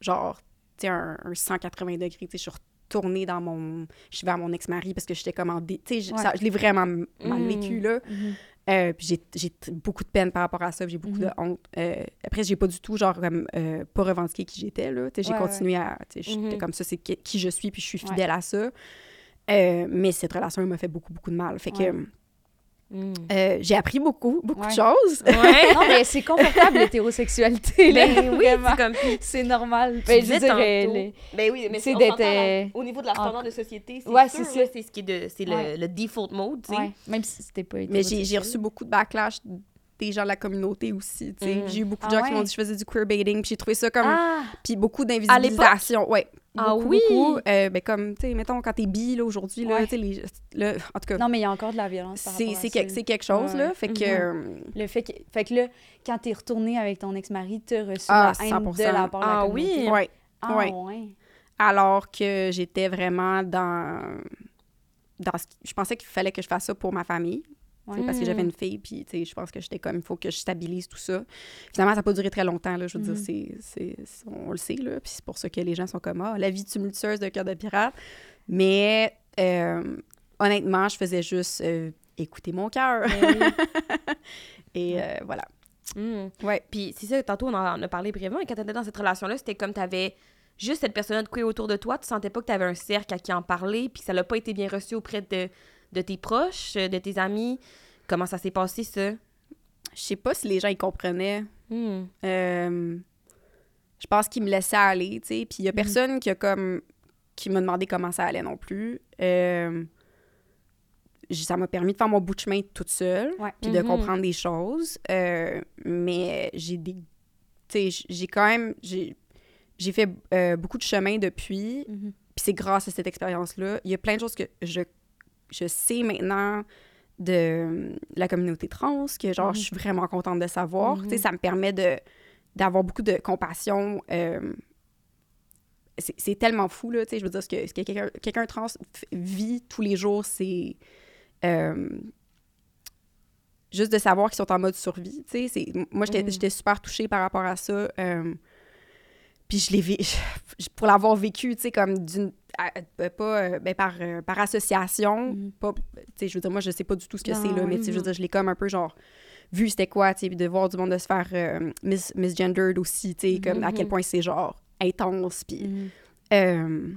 genre, tu sais, un, un 180 degrés, tu sais, je suis retournée dans mon, je suis vers mon ex-mari parce que j'étais comme en, dé- tu sais, je- Ouais. ça- je l'ai vraiment m- mal Mm. vécu, là, Mhm. Euh, puis j'ai- beaucoup de peine par rapport à ça, j'ai beaucoup de honte. Euh, après, j'ai pas du tout, genre, comme, euh, pas revendiqué qui j'étais, là. Tu sais, j'ai Ouais, continué à... J'étais Mhm. comme ça, c'est qui, je suis, puis je suis Ouais. fidèle à ça. Euh, mais cette relation elle m'a fait beaucoup, beaucoup de mal. Fait que. Mm. euh, j'ai appris beaucoup, beaucoup Ouais. de choses. Ouais. (laughs) Non, mais c'est confortable l'hétérosexualité. là, Ben oui, (laughs) c'est normal. Ben, je tantôt- les- Ben oui, mais C'est d'être, euh, au niveau de la standard de société, c'est Ouais, sûr, c'est là, ça. c'est ce qui est de c'est Ouais. le, le default mode, tu sais. ouais, même si c'était pas Mais j'ai reçu beaucoup de backlash des gens de la communauté aussi, tu sais. Mhm. J'ai eu beaucoup de Ah gens qui m'ont dit que je faisais du queerbaiting, puis j'ai trouvé ça comme... Ah! Puis beaucoup d'invisibilisation, ouais. Ah beaucoup, oui? beaucoup. Euh, ben comme, tu sais, mettons, quand t'es bi, là, aujourd'hui, là, Ouais. tu sais, les... là, en tout cas... Non, mais il y a encore de la violence par C'est que- quelque chose, Ouais, là. Fait que... euh, Le fait que, fait que là, quand t'es retourné avec ton ex-mari, t'as reçu Ah, la haine 100%. de la part de la Ah communauté. oui? ouais. Ah Ouais. ouais. Alors que j'étais vraiment dans... dans ce Je pensais qu'il fallait que je fasse ça pour ma famille. Tu Ouais. Parce que j'avais Mm. une fille, puis tu je pense que j'étais comme, il faut que je stabilise tout ça. Finalement, ça n'a pas duré très longtemps, là, je veux dire, c'est, c'est, on le sait, là, puis c'est pour ça que les gens sont comme, ah, la vie tumultueuse de cœur de pirate. Mais euh, honnêtement, je faisais juste euh, écouter mon cœur. Ben. (laughs) Et euh, voilà. Mm. Ouais. Puis c'est ça, tantôt on en a parlé brièvement, et quand t'étais dans cette relation-là, c'était comme t'avais juste cette personne de queer autour de toi, tu sentais pas que t'avais un cercle à qui en parler, puis ça l'a pas été bien reçu auprès de, de tes proches, euh, de tes amis? Comment ça s'est passé, ça? Je sais pas si les gens y comprenaient. Mm. Euh, je pense qu'il me laissait aller, tu sais. Puis il y a personne qui a comme qui m'a demandé comment ça allait non plus. Euh, ça m'a permis de faire mon bout de chemin toute seule, puis de Mhm. comprendre des choses. Euh, mais j'ai des... Tu sais, j'ai quand même... J'ai fait beaucoup de chemin depuis, Mhm. puis c'est grâce à cette expérience-là. Il y a plein de choses que je, je sais maintenant de la communauté trans, que genre, je suis vraiment contente de savoir. Tu sais, ça me permet de d'avoir beaucoup de compassion. euh, c'est tellement fou, là, tu sais, je veux dire, ce que, que quelqu'un quelqu'un trans vit tous les jours, c'est... euh, juste de savoir qu'ils sont en mode survie, tu sais, moi, j'étais j'étais super touchée par rapport à ça. euh, puis je l'ai vé- pour l'avoir vécu, tu sais, comme d'une euh, pas euh, ben, par, euh, par association, Mhm. pas tu sais, je veux dire moi je sais pas du tout ce que c'est là, mais tu sais, je veux dire je l'ai comme un peu genre vu c'était quoi, tu sais, de voir du monde de se faire euh, mis, misgendered aussi, tu sais, comme à quel Mhm. point c'est genre intense puis Mhm. euh,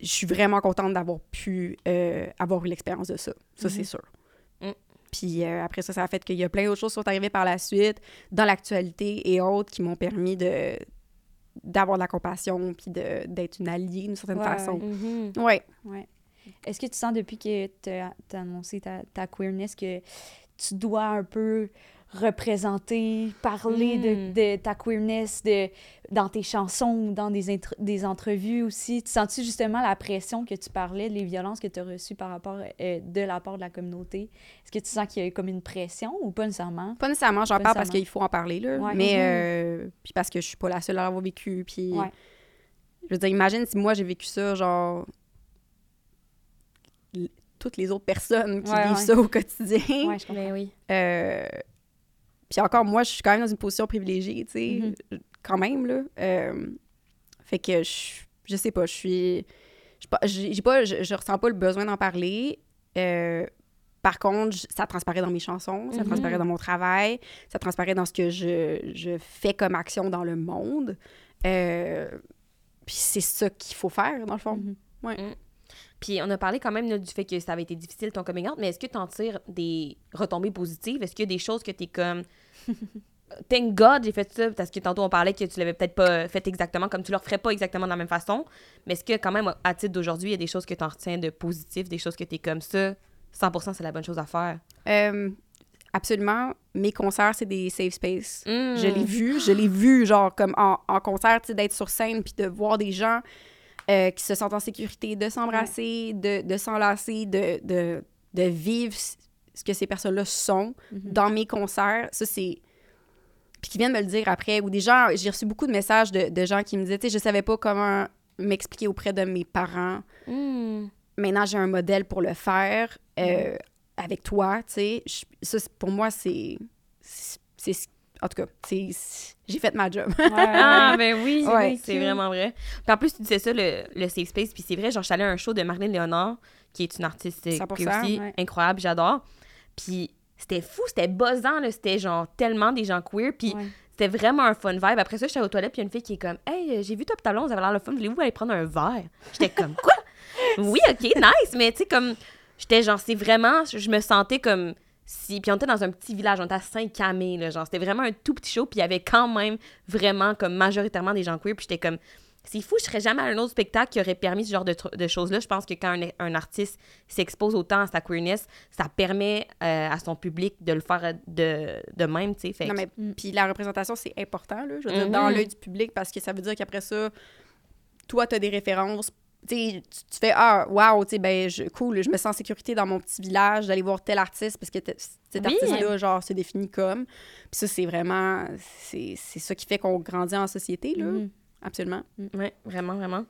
je suis vraiment contente d'avoir pu euh, avoir eu l'expérience de ça. Ça, c'est sûr. Mm. Puis euh, après ça, ça a fait qu'il y a plein d'autres choses qui sont arrivées par la suite, dans l'actualité et autres, qui m'ont permis de d'avoir de la compassion puis de- d'être une alliée d'une certaine Ouais, façon. Mhm. Ouais. Ouais. Est-ce que tu sens depuis que tu as annoncé ta, ta queerness que tu dois un peu représenter, parler de, Mm. de ta queerness de, dans tes chansons ou dans des, des entrevues aussi? Tu sens-tu justement la pression que tu parlais, les violences que tu as reçues par rapport euh, de la part de la communauté? Est-ce que tu sens qu'il y a eu comme une pression ou pas nécessairement? Pas nécessairement, j'en parle parce qu'il faut en parler, là. Ouais. Mais, Mhm. euh, puis parce que je suis pas la seule à l'avoir vécu. Puis, Ouais. je veux dire, imagine si moi j'ai vécu ça, genre, toutes les autres personnes qui Ouais, vivent ouais. ça au quotidien. Ouais, je comprends. Ben oui. Euh, puis encore, moi, je suis quand même dans une position privilégiée, tu sais, Mhm. quand même, là. Euh, fait que je, je sais pas, je suis... je suis pas- J'ai pas, je, je ressens pas le besoin d'en parler. Euh, par contre, ça transparaît dans mes chansons, ça Mhm. transparaît dans mon travail, ça transparaît dans ce que je, je fais comme action dans le monde. Euh, puis c'est ça qu'il faut faire, dans le fond. Mhm. Puis on a parlé quand même là, du fait que ça avait été difficile ton coming out, mais est-ce que tu en tires des retombées positives? Est-ce qu'il y a des choses que tu es comme. (laughs) Thank God, j'ai fait ça, parce que tantôt on parlait que tu l'avais peut-être pas fait exactement comme tu le referais pas exactement de la même façon. Mais est-ce que quand même, à titre d'aujourd'hui, il y a des choses que tu en retiens de positif, des choses que tu es comme ça, 100% c'est la bonne chose à faire? Euh, absolument. Mes concerts, c'est des safe space. Mm. Je l'ai vu, je l'ai vu, genre, comme en, en concert, tu sais, d'être sur scène, puis de voir des gens euh, qui se sentent en sécurité, de s'embrasser, de, de s'enlacer, de, de, de vivre ce que ces personnes-là sont Mhm. dans mes concerts. Ça, c'est... Puis qui viennent me le dire après. Ou des gens... J'ai reçu beaucoup de messages de, de gens qui me disaient, tu sais, je savais pas comment m'expliquer auprès de mes parents. Mm. Maintenant, j'ai un modèle pour le faire euh, avec toi, tu sais. Je- Ça, pour moi, c'est... c'est- c'est- En tout cas, c'est... J'ai fait ma job. Ah, ben oui, Ouais. oui, c'est vraiment vrai. Puis en plus, tu disais ça, le, le safe space, puis c'est vrai, genre, je suis allée à un show de Marilyn Léonard, qui est une artiste euh, 100%, qui est aussi ouais. incroyable, j'adore. Puis c'était fou, c'était buzzant, là, c'était genre tellement des gens queer, puis Ouais. c'était vraiment un fun vibe. Après ça, j'étais aux toilettes, puis il y a une fille qui est comme « Hey, euh, j'ai vu Top Talon, vous avez l'air le fun, voulez-vous aller prendre un verre? » J'étais comme « Quoi? Oui, OK, nice! » Mais tu sais, comme, j'étais genre, c'est vraiment, je me sentais comme si... Puis on était dans un petit village, on était à Saint-Camé, là, genre, c'était vraiment un tout petit show, puis il y avait quand même vraiment, comme, majoritairement des gens queer, puis j'étais comme... C'est fou, je serais jamais à un autre spectacle qui aurait permis ce genre de, de choses-là. Je pense que quand un, un artiste s'expose autant à sa queerness, ça permet euh, à son public de le faire de, de même, tu sais. Fait Non, mais Mm. puis la représentation, c'est important, là, je veux dire, dans l'œil du public, parce que ça veut dire qu'après ça, toi, tu as des références. Tu tu tu fais Ah, wow, tu sais, ben, je- cool, je me sens en sécurité dans mon petit village d'aller voir tel artiste parce que cet Oui. artiste-là, genre, se définit comme. Puis ça, c'est vraiment. C'est c'est ça qui fait qu'on grandit en société, là. Mhm. Absolument. Ouais, vraiment, vraiment.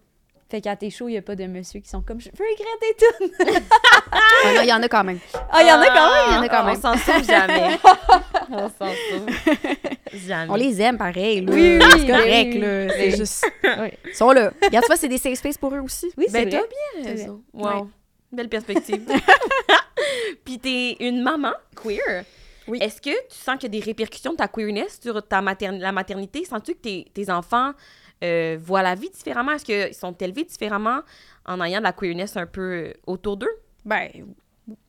Fait qu'à tes shows, il n'y a pas de monsieur qui sont comme je veux regretter tout. (laughs) Ah non, il y en a quand même. Ah, il y en a quand même? Il y en a quand On même. s'en sauve jamais. on s'en sauve. (laughs) Jamais. On les aime pareil, là. Oui, oui, c'est correct, oui, là. oui. C'est juste. Ils sont là. Regarde, tu vois, c'est des safe space pour eux aussi. Oui, c'est Ben, vrai. t'as bien raison. Wow. Belle perspective. (laughs) Puis t'es une maman queer. Oui. Est-ce que tu sens qu'il y a des répercussions de ta queerness sur ta matern- la maternité? Sens-tu que tes, tes enfants euh, voient la vie différemment? Est-ce qu'ils sont élevés différemment en ayant de la queerness un peu euh, autour d'eux? Ben,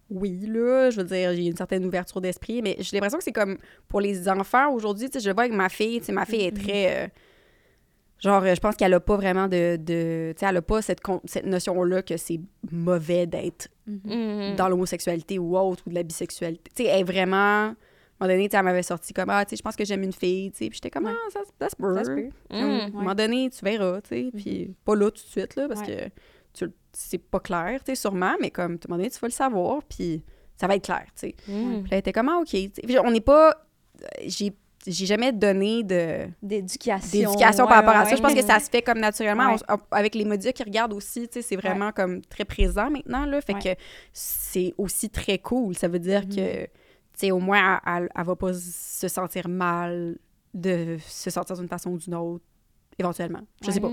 oui, là, je veux dire, j'ai une certaine ouverture d'esprit, mais j'ai l'impression que c'est comme pour les enfants aujourd'hui, tu sais, je le vois avec ma fille, tu sais, ma fille est très... euh, genre, je pense qu'elle a pas vraiment de... de tu sais, elle a pas cette, cette notion-là que c'est mauvais d'être Mhm. dans l'homosexualité ou autre, ou de la bisexualité. Tu sais, elle est vraiment... À un moment donné, elle m'avait sorti comme « Ah, tu sais, je pense que j'aime une fille, tu sais. » Puis j'étais comme « Ah, ça, ça se peut. Ça se peut. Comme, Mhm. À un moment donné, tu verras, tu sais. Puis pas là tout de suite, là, parce Ouais. que c'est pas clair, tu sais, sûrement, mais comme, à un moment donné, tu vas le savoir, puis ça va être clair, tu sais. Mhm. Puis là, elle était comme, ah, OK. Puis on n'est pas... J'ai j'ai jamais donné de D'éducation. d'éducation ouais, par rapport à ça. Je pense ouais. que ça se fait comme naturellement. Ouais. On- on- avec les médias qui regardent aussi, tu sais, c'est vraiment comme très présent maintenant, là. Fait Ouais. que c'est aussi très cool. Ça veut dire Mhm. que, tu sais, au moins, elle, elle, elle va pas se sentir mal de se sortir d'une façon ou d'une autre, éventuellement. Je sais pas.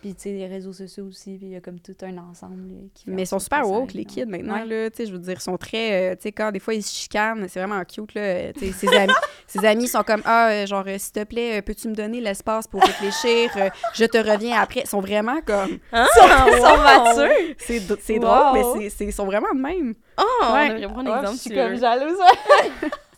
Puis, tu sais, les réseaux sociaux aussi, puis il y a comme tout un ensemble là, qui fait Mais ils sont super woke, les hein. kids, maintenant, Ouais. là. Tu sais, je veux dire, ils sont très... euh, tu sais, quand des fois, ils se chicanent, c'est vraiment cute, là. Euh, Tu sais, ses amis, (laughs) ses amis sont comme, ah, euh, genre, euh, s'il te plaît, euh, peux-tu me donner l'espace pour réfléchir? Euh, je te reviens après? Ils sont vraiment comme... Ah, Ils sont wow. matures! C'est c'est Wow. drôle, mais c'est- c'est- ils sont vraiment de même. Oh, on Ouais. devrait prendre un Ouais, exemple je suis comme jalouse. (laughs)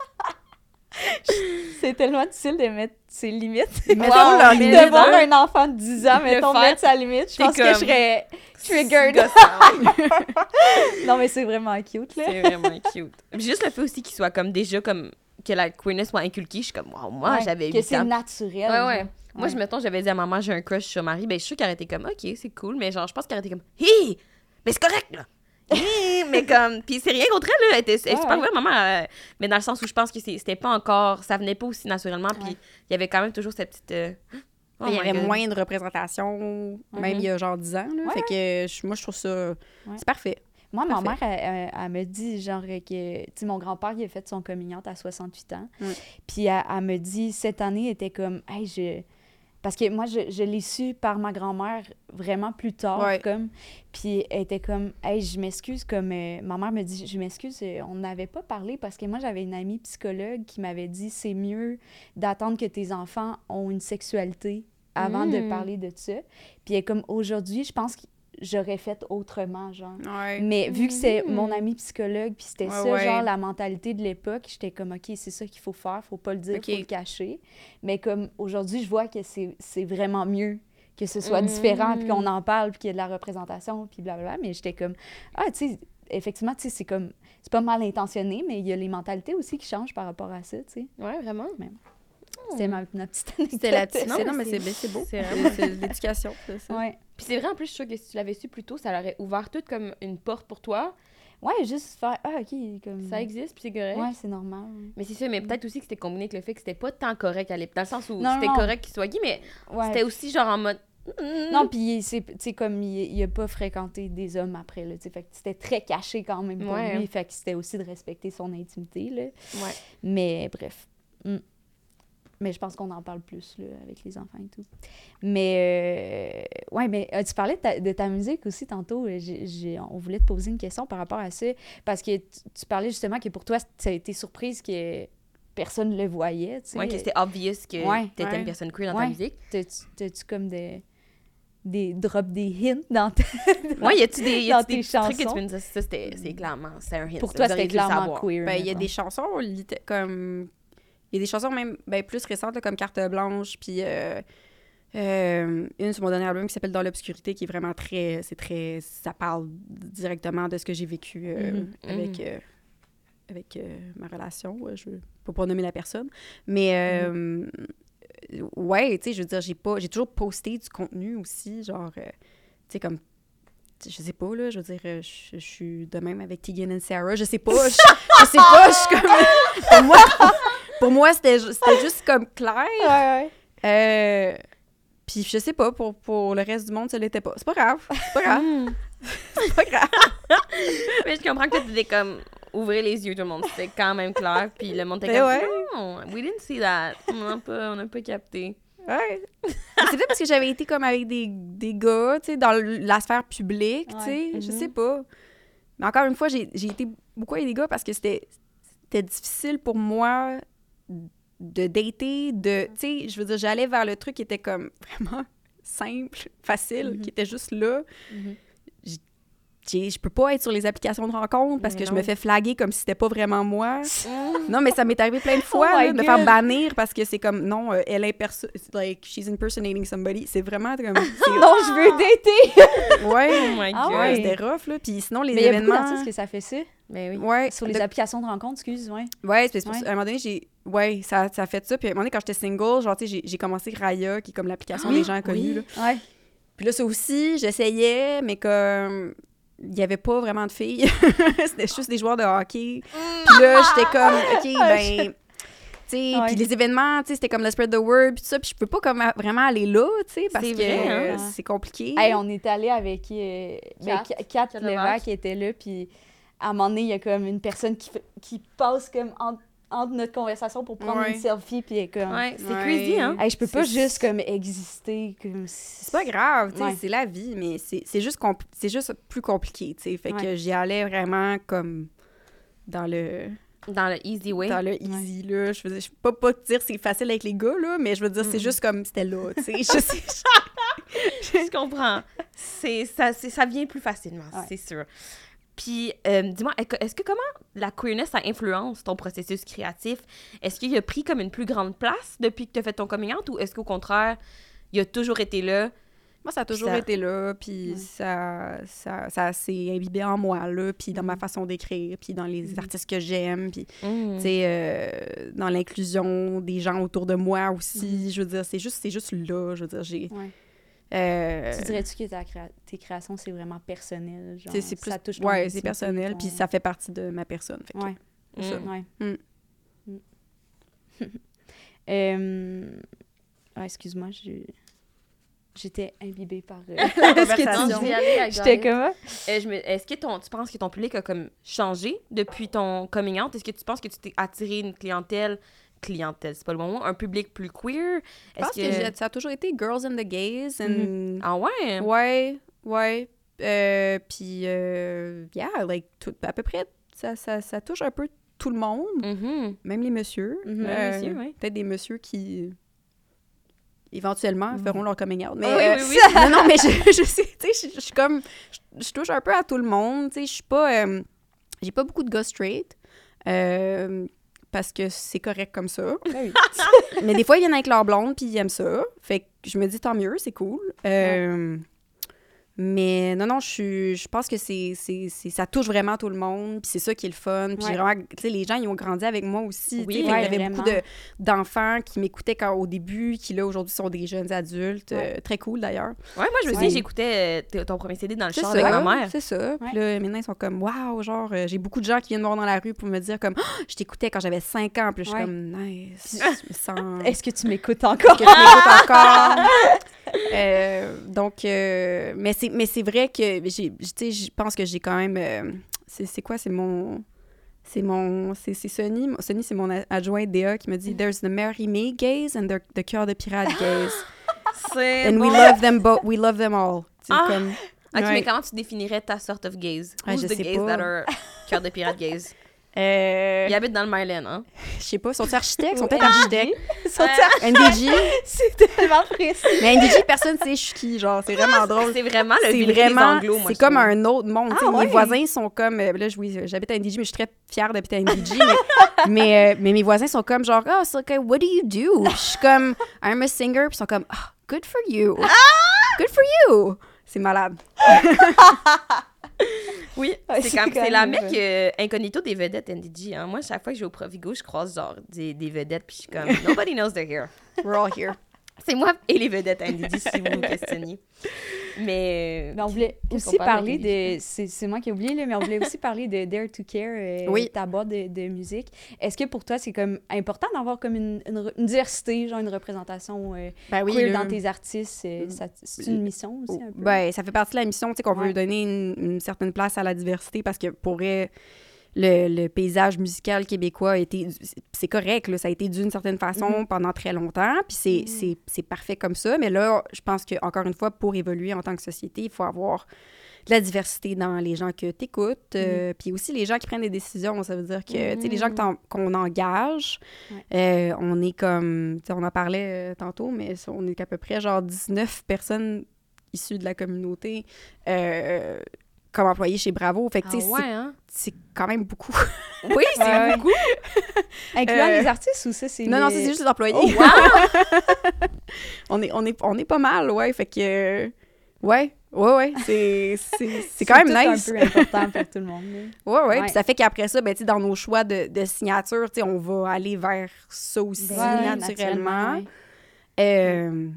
(laughs) c'est tellement difficile de mettre ses limites. Mettons Wow, leur limite, de voir un enfant de 10 ans, mettons, mettre sa limite, je pense que je serais triggered. (laughs) Non, mais c'est vraiment cute, là. C'est vraiment cute. Juste le fait aussi qu'il soit comme déjà comme que la queerness soit inculquée, je suis comme wow, moi Ouais, j'avais Que 8 c'est naturel. Ouais, ouais. genre. Moi, je mettons, j'avais dit à maman, j'ai un crush sur Marie, ben je suis sûre qu'elle était comme OK, c'est cool, mais genre je pense qu'elle était comme Hi, mais c'est correct là. Mais comme puis c'est rien contre elle là, elle était Ouais, super ouais. vraie, maman, euh, mais dans le sens où je pense que c'était pas encore ça venait pas aussi naturellement puis Ouais. il y avait quand même toujours cette petite euh, oh il y avait God. moins de représentation, même Mhm. il y a genre 10 ans. Là. Ouais, fait que je- moi, je trouve ça... C'est parfait. Moi, ma mère, elle, elle- elle me dit, genre, que, tu sais, mon grand-père, il a fait son coming out à 68 ans. Ouais. Puis elle, elle me dit, cette année, elle était comme, hey, je. Parce que moi, je, je l'ai su par ma grand-mère vraiment plus tard, Ouais. comme. Puis elle était comme, hey, je m'excuse, comme. euh, ma mère me dit, je m'excuse, euh, on n'avait pas parlé parce que moi, j'avais une amie psychologue qui m'avait dit, c'est mieux d'attendre que tes enfants ont une sexualité avant de Mm. parler de ça. Puis elle est comme, aujourd'hui, je pense que j'aurais fait autrement, genre. Ouais. Mais vu que c'est Mhm. mon ami psychologue, puis c'était Ouais, ça, ouais. genre, la mentalité de l'époque, j'étais comme, OK, c'est ça qu'il faut faire, faut pas le dire, Ok. faut le cacher. Mais comme aujourd'hui, je vois que c'est c'est vraiment mieux que ce soit Mhm. différent, puis qu'on en parle, puis qu'il y ait de la représentation, puis blablabla. Mais j'étais comme, ah, tu sais, effectivement, tu sais, c'est comme, c'est pas mal intentionné, mais il y a les mentalités aussi qui changent par rapport à ça, tu sais. Ouais, vraiment. C'était ma, ma petite anecdote. C'était la petite... Non, Non, mais c'est- beau. c'est (laughs) l'éducation, c'est ça. Ouais. Puis c'est vrai en plus, je suis sûre que si tu l'avais su plus tôt, ça l'aurait ouvert tout comme une porte pour toi. Ouais, juste faire, ah, OK, comme... Ça existe, puis c'est correct. Ouais, c'est normal. Mais c'est ça, mais peut-être aussi que c'était combiné avec le fait que c'était pas tant correct à l'époque. Dans le sens où c'était correct qu'il soit gay, mais Ouais. c'était aussi genre en mode. mm, Non, puis c'est comme il, il a pas fréquenté des hommes après là, fait que c'était très caché quand même pour Ouais. lui, fait que c'était aussi de respecter son intimité là. Ouais. Mais bref. Mm. Mais je pense qu'on en parle plus là, avec les enfants et tout. Mais euh, ouais, mais tu parlais de ta, de ta musique aussi tantôt? euh, j'ai- j'ai- on voulait te poser une question par rapport à ça parce que tu, tu parlais justement que pour toi, ça a été surprise que personne ne le voyait. Tu sais. Ouais, que c'était obvious que Ouais. t'étais Ouais. une personne queer dans Ouais. ta musique. T'as-tu t'as-tu comme des, des drops des hints dans ta... (laughs) Ouais, y a-tu des, y Dans a-tu des tes trucs que tu? Ça, c'était, c'est clairement, c'est un hint. Pour toi, c'était clairement queer. Ben, il y a des chansons comme. Il y a des chansons même ben, plus récentes, là, comme Carte Blanche, puis euh, euh, une sur mon dernier album qui s'appelle Dans l'obscurité, qui est vraiment très. C'est très. Ça parle directement de ce que j'ai vécu euh, Mhm. avec, euh, avec ma relation. je peux pas nommer la personne. Mais. Ouais, tu sais, je veux dire, j'ai pas. J'ai toujours posté du contenu aussi, genre. tu sais, comme je sais pas, là, je veux dire, je, je suis de même avec Tegan et Sarah, je sais pas, je, je sais pas, je suis comme... (laughs) Pour moi, pour moi c'était ju- c'était (laughs) juste comme clair. Ouais, ouais. Euh, Puis je sais pas, pour, pour le reste du monde, ça l'était pas. C'est pas grave, c'est pas grave, Mm. (laughs) c'est pas grave. (laughs) Mais je comprends que t'étais comme ouvrir les yeux, tout le monde. C'était quand même clair. Puis le monde était Ben comme. ouais. Non, we didn't see that. On n'a pas, on n'a pas capté. Ouais. Mais C'est peut-être parce que j'avais été comme avec des, des gars, tu sais, dans la sphère publique, tu sais, Ouais. je Mhm. sais pas. Mais encore une fois, j'ai j'ai été beaucoup avec des gars parce que c'était c'était difficile pour moi de dater, de, tu sais, je veux dire, j'allais vers le truc qui était comme (laughs) vraiment simple, facile, Mhm. qui était juste là. Mhm. Je peux pas être sur les applications de rencontres parce Mais que je me fais flaguer comme si c'était pas vraiment moi. (laughs) non, mais ça m'est arrivé plein de fois Oh là, de me faire bannir parce que c'est comme non, euh, elle est like she's impersonating somebody. C'est vraiment comme (laughs) Non, je veux dater! (laughs) ouais, Oh my Ah god. ouais, c'était rough là. Puis sinon les Mais il y a événements, que ça fait ça. Ben oui. ouais, Sur les de- applications de rencontre, excuse, ouais. Ouais, c'est Ouais. à un moment donné, j'ai. Ouais, ça, ça a fait ça. Puis à un moment donné, quand j'étais single, genre, tu sais, j'ai- commencé Raya, qui est comme l'application des gens connus. Là. Ouais. Puis là, ça aussi, j'essayais, mais comme. Il n'y avait pas vraiment de filles. (laughs) C'était juste des joueurs de hockey. Puis là, j'étais comme, (laughs) OK, ben. Tu sais, Ouais. puis les événements, tu sais, c'était comme le spread the word, puis tout ça, puis je peux pas comme vraiment aller là, tu sais, parce que euh, hein? c'est compliqué. Hey, on est allé avec euh, ben, Kat. Levac. qui était là, puis à un moment donné, il y a comme une personne qui, qui passe comme entre, entre notre conversation pour prendre Ouais. une selfie, puis elle est comme... Ouais, c'est Ouais. crazy, hein? Hey, je peux pas juste comme exister comme C'est pas grave, tu sais, Ouais. c'est la vie, mais c'est c'est juste, compl- c'est juste plus compliqué, tu sais. Fait que j'y allais vraiment comme dans le, Dans le easy way. dans le easy, là. Je veux dire, je peux pas, te dire c'est facile avec les gars, là, mais je veux dire, c'est juste comme c'était là, tu sais. (laughs) Je sais. Je comprends. C'est ça, c'est- ça vient plus facilement, Ouais. c'est sûr. Puis, euh, dis-moi, est-ce que- comment la queerness, ça influence ton processus créatif? Est-ce qu'il a pris comme une plus grande place depuis que tu as fait ton coming out ou est-ce qu'au contraire, il a toujours été là? Moi, ça a toujours Ça- été là, puis Ouais. ça, ça, ça s'est imbibé en moi, là, puis dans ma Mhm. façon d'écrire, puis dans les artistes que j'aime, puis, Mm. tu sais, euh, dans l'inclusion des gens autour de moi aussi. Je veux dire, c'est juste, c'est juste là, je veux dire, j'ai... Ouais. Euh, Tu dirais-tu que ta créa- tes créations, c'est vraiment personnel? Genre, C'est plus. ça touche ton ouais, c'est personnel, ton- puis ça fait partie de ma personne. fait Ouais, c'est ça. Mm. ouais. Mm. Mm. (laughs) Euh, ah, excuse-moi, je- j'étais imbibée par euh, (laughs) La conversation. J'étais comment? Euh, je me- Est-ce que ton, tu penses que ton public a comme changé depuis ton coming out? Est-ce que tu penses que tu t'es attiré une clientèle, clientèle, c'est pas le bon mot, un public plus queer? Je pense que, ça a toujours été girls and the gays. And... Ah ouais? Ouais, ouais. Euh, puis, euh, yeah, like, tout, à peu près, ça, ça, ça touche un peu tout le monde, Mhm. même les messieurs. Mhm. Ouais, messieurs, ouais. Peut-être des messieurs qui, éventuellement, Mhm. feront leur coming out. Mais, Ah oui, oui, oui. (laughs) non, non, mais je, je sais, tu sais, je, je suis comme, je, je touche un peu à tout le monde, tu sais, je suis pas, j'ai pas beaucoup de gars straight, euh, parce que c'est correct comme ça. Ben (laughs) mais des fois, ils viennent avec leur blonde, puis ils aiment ça. Fait que je me dis, tant mieux, c'est cool. Euh, Mais non, non, je, suis- je pense que c'est, c'est, c'est- ça touche vraiment tout le monde, puis c'est ça qui est le fun. Puis Ouais. vraiment, tu les gens, ils ont grandi avec moi aussi. Oui, tu y avait beaucoup de, d'enfants qui m'écoutaient quand, au début, qui là, aujourd'hui, sont des jeunes adultes. Ouais. euh, très cool, d'ailleurs. Ouais, moi, je me Ouais. souviens, j'écoutais euh, ton premier CD dans le C'est char ça, avec ma mère. c'est ça. Puis là, maintenant, ils sont comme, waouh, genre, euh, j'ai beaucoup de gens qui viennent me voir dans la rue pour me dire, comme, Ah, je t'écoutais quand j'avais 5 ans. Puis là, je suis Ouais. comme, nice. (laughs) Sens. Est-ce que tu m'écoutes encore? que je m'écoute encore? (laughs) (laughs) Euh, donc, euh, mais c'est mais c'est vrai que j'ai, tu sais, je pense que j'ai quand même. euh, c'est quoi, c'est mon. C'est mon. C'est. Mon- Sonny, c'est mon adjoint DA qui me dit There's the Mary Me gays and the, the cœur de pirate gays. (laughs) C'est and bon. we love them both. We love them all. Ah! comme. Ok, Ouais. mais comment tu définirais ta sorte of gaze? Ouais, Who's je the sais gaze pas. that are cœur de pirate gaze? (laughs) Euh, Ils habitent dans le Myland, hein? Je sais pas, sont-ils architectes? Ils sont peut-être Ah! architectes. Sont (laughs) NDG. C'est tellement précis. Mais NDG, personne sait je suis qui. Genre, c'est vraiment drôle. C'est vraiment le c'est vraiment anglos, moi, c'est comme trouve. un autre monde Ah, ouais? mes voisins sont comme euh, là oui j'habite à NDG mais je suis très fière d'habiter à NDG mais (laughs) mais, euh, mais mes voisins sont comme genre oh c'est ok what do you do? Je suis comme I'm a singer puis ils sont comme Ah, good for you good for you c'est malade (laughs) (laughs) Oui, Ouais, c'est comme quand c'est la même, mec euh, incognito des vedettes NDG. Hein. Moi, chaque fois que je vais au Provigo, je croise genre des, des vedettes, puis je suis comme nobody knows they're here. we're all here (laughs) C'est moi et les vedettes à NDG si vous me questionnez. Mais Mais on voulait aussi parler de. C'est c'est moi qui ai oublié, là, mais on voulait aussi parler de Dare to Care, euh, Oui. ta boîte de, de musique. Est-ce que pour toi, c'est comme important d'avoir comme une, une, une diversité, genre une représentation euh, ben oui queer là. dans tes artistes? euh, C'est une mission aussi un peu? Ben, ça fait partie de la mission, tu sais, qu'on Ouais. veut donner une, une certaine place à la diversité parce que pour vrai, le, le paysage musical québécois a été. C'est correct, là, ça a été d'une certaine façon Mhm. pendant très longtemps, puis c'est Mhm. c'est- parfait comme ça. Mais là, je pense que encore une fois, pour évoluer en tant que société, il faut avoir de la diversité dans les gens que tu écoutes, Mhm. puis aussi les gens qui prennent des décisions. Ça veut dire que, tu sais, les gens qu'on engage, Ouais. euh, on est comme, tu sais, on en parlait euh, tantôt, mais on est à peu près genre 19 personnes issues de la communauté. Euh, comme employé chez Bravo. Fait que, Ah tu sais, c'est- ouais, hein? c'est quand même beaucoup. (laughs) Oui, c'est beaucoup. (laughs) Incluant Euh, les artistes ou ça, c'est. non, non, les- c'est c'est juste les employés. Oh, wow! (laughs) on, est, on, est, on est pas mal, ouais. Fait que, euh, ouais, ouais, ouais. C'est c'est- c'est quand même nice. un peu important pour tout le monde. Ouais, ouais. Ouais. Puis ça fait qu'après ça, ben, tu sais, dans nos choix de, de signature, tu sais, on va aller vers ça aussi, naturellement. ouais. Euh,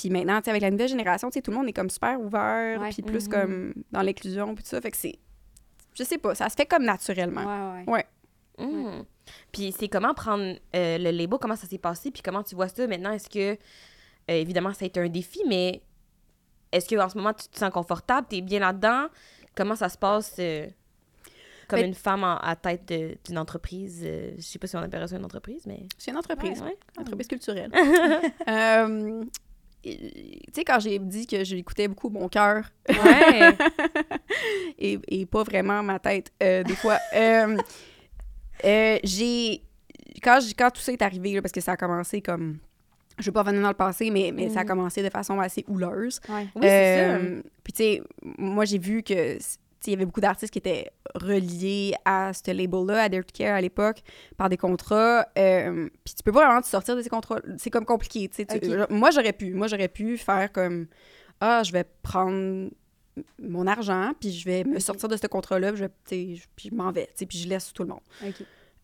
puis maintenant, avec la nouvelle génération, tout le monde est comme super ouvert, Ouais. puis plus Mhm. comme dans l'inclusion, puis tout ça. Fait que c'est. Je sais pas, ça se fait comme naturellement. Ouais, ouais. Mm. Puis c'est comment prendre euh, le label, comment ça s'est passé, puis comment tu vois ça? Maintenant? Est-ce que, euh, évidemment, ça a été un défi, mais est-ce qu'en ce moment, tu te sens confortable, tu es bien là-dedans? Comment ça se passe euh, comme Ben- une femme en- à tête d'une entreprise? euh, je sais pas si on appellerait ça une entreprise, mais... C'est une entreprise, Ouais, une entreprise culturelle. (laughs) Tu sais, quand j'ai dit que j'écoutais beaucoup mon cœur Ouais. (laughs) et, et pas vraiment ma tête, euh, des fois, (laughs) euh, euh, j'ai. Quand, tout ça est arrivé, là, parce que ça a commencé comme. Je veux pas revenir dans le passé, mais, mais ça a Mhm. commencé de façon assez houleuse. Ouais. Oui, c'est ça. Euh, Puis, tu sais, moi, j'ai vu que. Il y avait beaucoup d'artistes qui étaient reliés à ce label-là, à Dirty Care à l'époque, par des contrats. euh, puis tu peux pas vraiment te sortir de ces contrats. C'est comme compliqué. tu. Moi, j'aurais pu. Moi, j'aurais pu faire comme Ah, je vais prendre mon argent, puis je vais me sortir de ce contrat-là, puis je, m'en vais, puis je laisse tout le monde.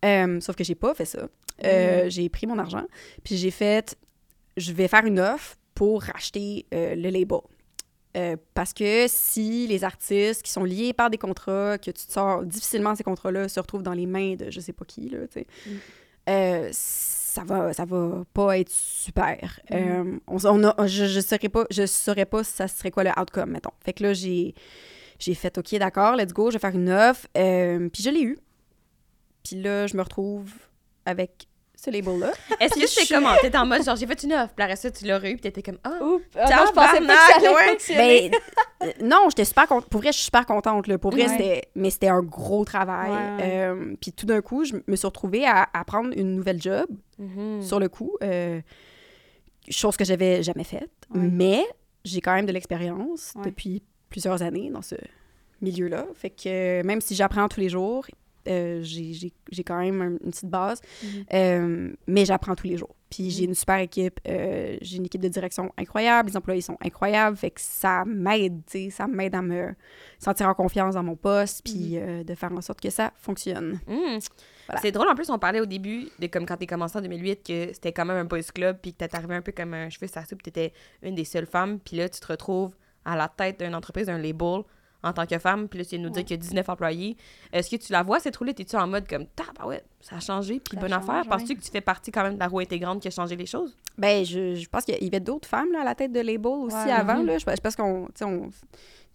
Euh, sauf que j'ai pas fait ça. Euh, Mm. J'ai pris mon argent, puis j'ai fait, je vais faire une offre pour racheter le label. Euh, parce que si les artistes qui sont liés par des contrats, que tu te sors difficilement ces contrats-là, se retrouvent dans les mains de je sais pas qui, là, tu sais, Mm. euh, ça va, ça va pas être super. Mm. Euh, on, on a- je, je saurais pas, je saurais pas ça serait quoi le outcome, mettons. Fait que là, j'ai, j'ai fait, OK, d'accord, let's go, je vais faire une offre. Puis je l'ai eu. Puis là, je me retrouve avec ce label-là. Est-ce que je- comment? T'étais en mode, genre, j'ai fait une offre, puis après ça, tu l'aurais eu, puis t'étais comme, ah, Oups, ah non, je pensais pas que ça allait fonctionner. Ben, euh, non, j'étais super contente. Pour vrai, je suis super contente. Là. Pour vrai, Ouais. c'était... Mais c'était un gros travail. Ouais. Euh, puis tout d'un coup, je me suis retrouvée à, à prendre une nouvelle job Mhm. sur le coup. euh, chose que j'avais jamais faite. Ouais. Mais j'ai quand même de l'expérience Ouais. depuis plusieurs années dans ce milieu-là. Fait que même si j'apprends tous les jours, euh, j'ai quand même un- une petite base. Mhm. Euh, mais j'apprends tous les jours. Puis Mhm. j'ai une super équipe. euh, j'ai une équipe de direction incroyable. Les employés sont incroyables. Fait que ça m'aide, tu sais. Ça m'aide à me sentir en confiance dans mon poste. Puis euh, de faire en sorte que ça fonctionne. Voilà. C'est drôle, en plus, on parlait au début, de comme quand t'es commencé en 2008, que c'était quand même un boys club, puis que t'es arrivé un peu comme un cheveu sur la soupe, t'étais une des seules femmes, puis là, tu te retrouves à la tête d'une entreprise, d'un label, en tant que femme, puis là, nous dire qu'il y a 19 employés. Est-ce que tu la vois, cette roue-là? T'es-tu en mode comme, bah ouais, ça a changé, puis bonne change, affaire? ouais. Penses-tu que tu fais partie quand même de la roue intégrante qui a changé les choses? Ben, je, je pense qu'il y avait d'autres femmes là, à la tête de label aussi Ouais. avant. Mhm. Là. Je, je pense qu'on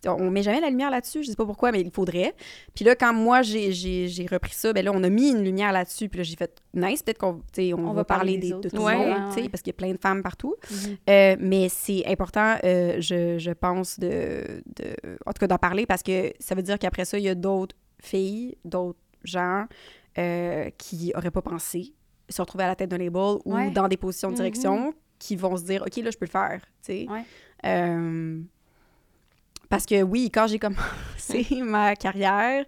on, met jamais la lumière là-dessus. Je sais pas pourquoi, mais il faudrait. Puis là, quand moi, j'ai- repris ça, ben là, on a mis une lumière là-dessus. Puis là, j'ai fait nice. Peut-être qu'on on, va, parler, des- de tout le Ouais. monde, Ouais, tu sais, ouais. parce qu'il y a plein de femmes partout. Mhm. Euh, mais c'est important, euh, je, je pense, de, de, en tout cas, d'en parler parce que ça veut dire qu'après ça, il y a d'autres filles, d'autres gens euh, qui n'auraient pas pensé se retrouver à la tête d'un label ou dans des positions de Mhm. direction qui vont se dire, OK, là, je peux le faire, tu sais. Euh, parce que oui, quand j'ai commencé (laughs) ma carrière,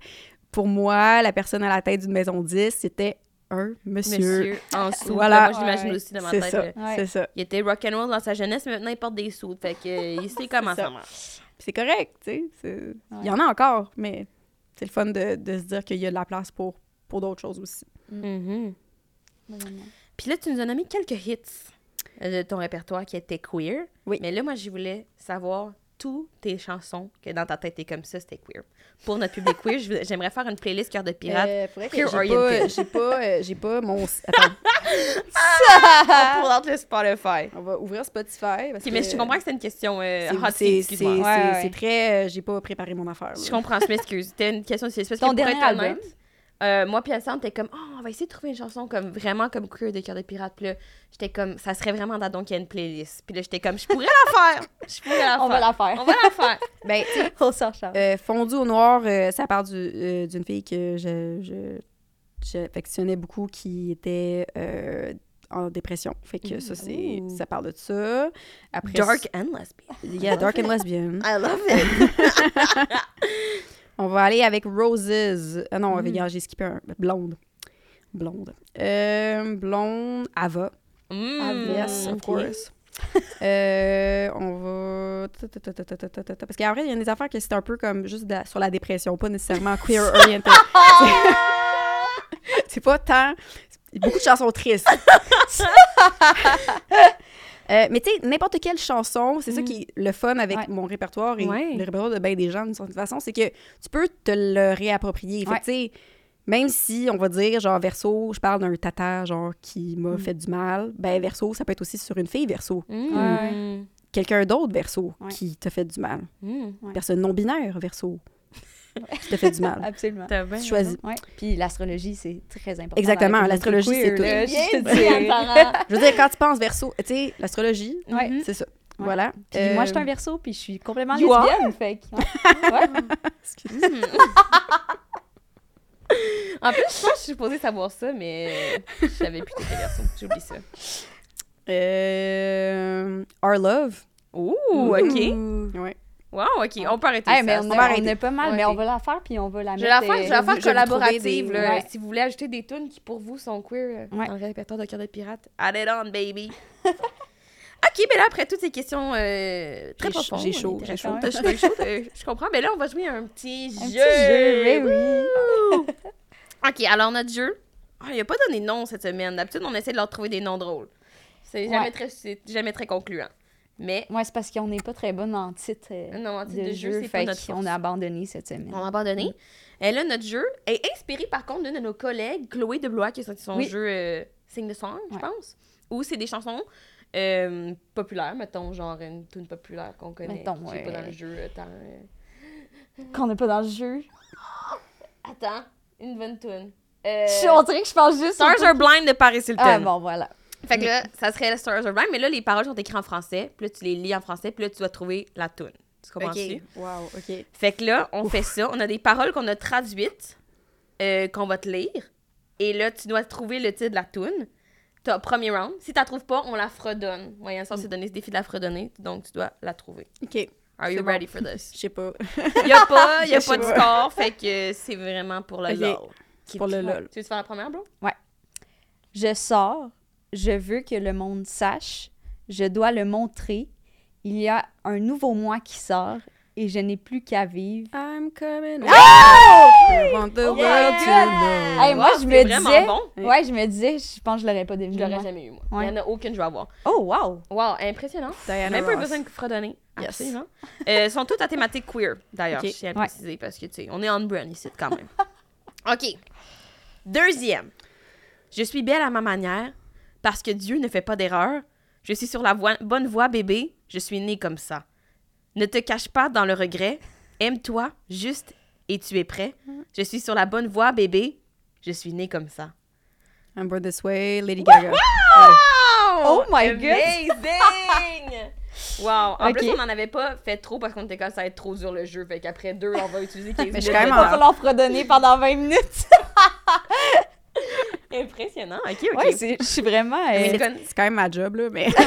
pour moi, la personne à la tête d'une maison 10, c'était un monsieur. Monsieur, en sous. Voilà. Moi, je l'imagine Ouais. aussi dans ma C'est tête. ça, là. Ouais. c'est ça. Il était rock'n'roll dans sa jeunesse, mais maintenant, il porte des sous. Fait que, euh, il (laughs) sait comment ça. ça marche. Puis c'est correct, tu sais. Il y en a encore, mais c'est le fun de, de se dire qu'il y a de la place pour, pour d'autres choses aussi. Mhm. Vraiment. Puis là, tu nous as nommé quelques hits euh, de ton répertoire qui étaient queer. Oui. Mais là, moi, je voulais savoir toutes tes chansons que dans ta tête, t'es comme ça, c'était queer. Pour notre public queer, j'aimerais faire une playlist Cœur de pirate. Euh, Queer j'ai oriented. pas, j'ai pas, euh, pas mon... (laughs) Attends, pour dans le Spotify. on va ouvrir Spotify. Parce mais je comprends que c'est une question euh, c'est-. Ouais, ouais. très... euh, j'ai pas préparé mon affaire. là. Je comprends, je m'excuse. C'était une question, c'est parce que Ton dernier album? honnête, euh, moi puis Alessandre, t'es comme, oh, on va essayer de trouver une chanson comme vraiment comme queer de Cœur de pirate. Puis là, j'étais comme, ça serait vraiment dans donc il y a une playlist. Puis là, j'étais comme, je pourrais la faire. Je pourrais la On faire. va la faire. On va la faire. (laughs) Ben, On s'en charge. euh, Fondu au noir, euh, ça part du- euh, d'une fille que je, je, j'affectionnais beaucoup qui était euh, en dépression. Fait que ça, c'est, ça parle de ça. Après, Dark and lesbian. Yeah, dark and lesbian. (laughs) I love it. (laughs) On va aller avec Roses. Ah non, mm. j'ai skippé un. Blonde. Blonde. Euh, blonde, Ava. Mm. Ava, yes, of course. (laughs) Euh, on va. Parce qu'en vrai, il y a des affaires que c'est un peu comme juste sur la dépression, pas nécessairement queer oriented. (laughs) c'est pas tant. Beaucoup de chansons tristes. (laughs) Euh, mais tu sais, n'importe quelle chanson, c'est ça qui est le fun avec Ouais. mon répertoire et Ouais. le répertoire de bien des gens d'une certaine façon, c'est que tu peux te le réapproprier. Fait tu sais, même si on va dire, genre, verso, je parle d'un tata, genre, qui m'a fait du mal, ben, verso, ça peut être aussi sur une fille, verso. Mm. Quelqu'un d'autre, verso, qui t'a fait du mal. Mm. Personne non-binaire, verso, qui t'a fait du mal. Absolument. T'as bien choisis. Ouais. Puis l'astrologie, c'est très important. Exactement, l'astrologie, c'est tout. là, je (laughs) te. Je veux dire, quand tu penses verso, tu sais, l'astrologie, Ouais. C'est ça. Ouais. Voilà. Puis Euh, moi, je suis un verso, puis je suis complètement You are? lesbienne, fait que... ouais. (laughs) Ouais. En plus, je pense que je suis supposée savoir ça, mais je savais plus que t'étais garçon. J'oublie ça. euh, Our Love. Ouh, OK. Ouais. Wow, OK. On peut arrêter Hey, ça. mais on, a, arrêter. a pas mal, Ouais, mais on va la faire, puis on va la Je mettre... vais la faire, je vais la euh, faire collaborative. trouver des- là. ouais. Si vous voulez ajouter des tunes qui, pour vous, sont queer euh, Ouais. dans le répertoire de Cœur de Pirate, add it on, baby. (laughs) OK, mais là, après toutes ces questions euh, très profondes... j'ai chaud, j'ai chaud. (laughs) Je suis chaud, je comprends. Mais là, on va jouer un petit Un jeu. petit jeu, mais oui. OK, alors notre jeu... Ah, il a pas donné de nom cette semaine. D'habitude, on essaie de leur trouver des noms drôles. C'est jamais, Ouais. très, c'est jamais très concluant. Mais Moi, c'est parce qu'on n'est pas très bonne en titre euh, non, en titre de, de jeu, jeu, c'est pas fait qu'on a abandonné cette semaine. On a abandonné. Et là, notre jeu est inspiré par contre d'une de nos collègues, Chloé de Blois, qui a sorti son Oui. jeu euh, Sing the Song, je Ouais. pense. Où c'est des chansons euh, populaires, mettons, genre une tune populaire qu'on connaît, Mettons, qui est pas ouais. dans le jeu euh, tant... euh. Qu'on n'est pas dans le jeu. (gasps) Attends, une bonne tune. Euh, Je- dirait que je pense juste... Stars Are Blind de Paris Hilton. Ah bon, voilà. Fait que là, ça serait Stars Are Blind, mais là, les paroles sont écrites en français, puis là, tu les lis en français, puis là, tu dois trouver la tune. Tu comprends-tu? OK. Wow, OK. Fait que là, on fait ça. On a des paroles qu'on a traduites, euh, qu'on va te lire. Et là, tu dois trouver le titre de la tune. T'as premier round. Si t'as trouves pas, on la fredonne. Moyen sens, c'est donner ce défi de la fredonner. Donc, tu dois la trouver. OK. Are you bon. ready for this? (laughs) Je sais pas. (laughs) Y a pas, y a (laughs) pas de score. Fait que c'est vraiment pour le lol. Pour le lol. Tu veux faire la première, bro? Je sors, je veux que le monde sache, je dois le montrer. Il y a un nouveau moi qui sort et je n'ai plus qu'à vivre. I'm coming. Oh! I want the Oh to know. Hey, moi, Wow, je me disais. bon. Ouais, je me disais, je pense que je l'aurais pas Je deviné. l'aurais moi. jamais eu, moi. Ouais. Il y en a aucune que je vais avoir. Oh, wow! Wow, impressionnant. Diana Même pas besoin de fredonner. Yes. Absolument. Euh, sont toutes à thématique queer, d'ailleurs, je tiens à Ouais. préciser, parce que, tu sais, on est on brand ici, quand même. (laughs) OK. Deuxième. Je suis belle à ma manière, parce que Dieu ne fait pas d'erreur. Je suis sur la voie- bonne voie, bébé. Je suis née comme ça. Ne te cache pas dans le regret. Aime-toi, juste, et tu es prêt. Je suis sur la bonne voie, bébé. Je suis née comme ça. I'm born this way, Lady Gaga. Oh my Amazing! (laughs) Wow! En Ok. plus, on n'en avait pas fait trop parce qu'on était comme ça va être trop dur le jeu. Fait qu'après deux, on va utiliser 15 (laughs) Mais je minutes. suis quand même Il va falloir fredonner pendant 20 minutes. (laughs) (laughs) Impressionnant. Ok, ok. Ouais, c'est- je suis vraiment. euh, c'est quand même ma job, là, mais... (laughs)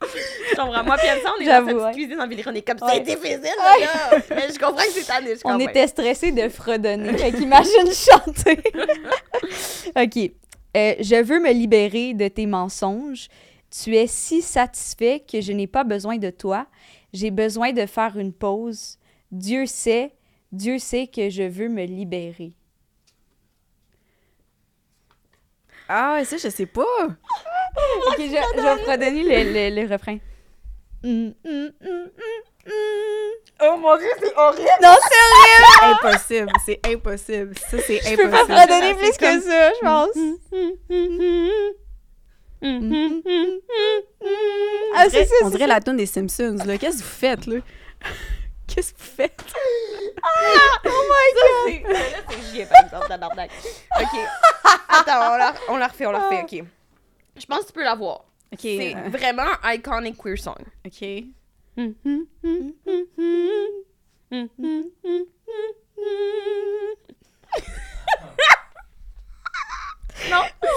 je comprends. Moi, puis ça, on est dans J'avoue, cette ouais. cuisine en ville, on est comme Ouais. c'est difficile, là! Mais je comprends que c'est tanné, je on était stressés de fredonner. fait qu'imagine chanter. (laughs) OK. Euh, je veux me libérer de tes mensonges. Tu es si satisfait que je n'ai pas besoin de toi. J'ai besoin de faire une pause. Dieu sait, Dieu sait que je veux me libérer. Ah, ça, je sais pas. (laughs) OK, je, je vais fredonner le, le, le refrain. Hum, hum, hum, hum, hum. Oh mon dieu, c'est horrible! Non, c'est horrible! Impossible, c'est impossible. Ça, c'est Je peux pas impossible. fredonner plus comme- que ça, je pense. Ah, c'est ça, On dirait la tune des Simpsons, là. Qu'est-ce que vous faites, là? Qu'est-ce que vous faites? (laughs) Oh my god! Là, c'est gier, par exemple, tabarnak. Ok. (laughs) Attends, on la, on la refait, on la refait, ok. Je pense que tu peux la voir. OK. C'est euh, vraiment iconic queer song. OK.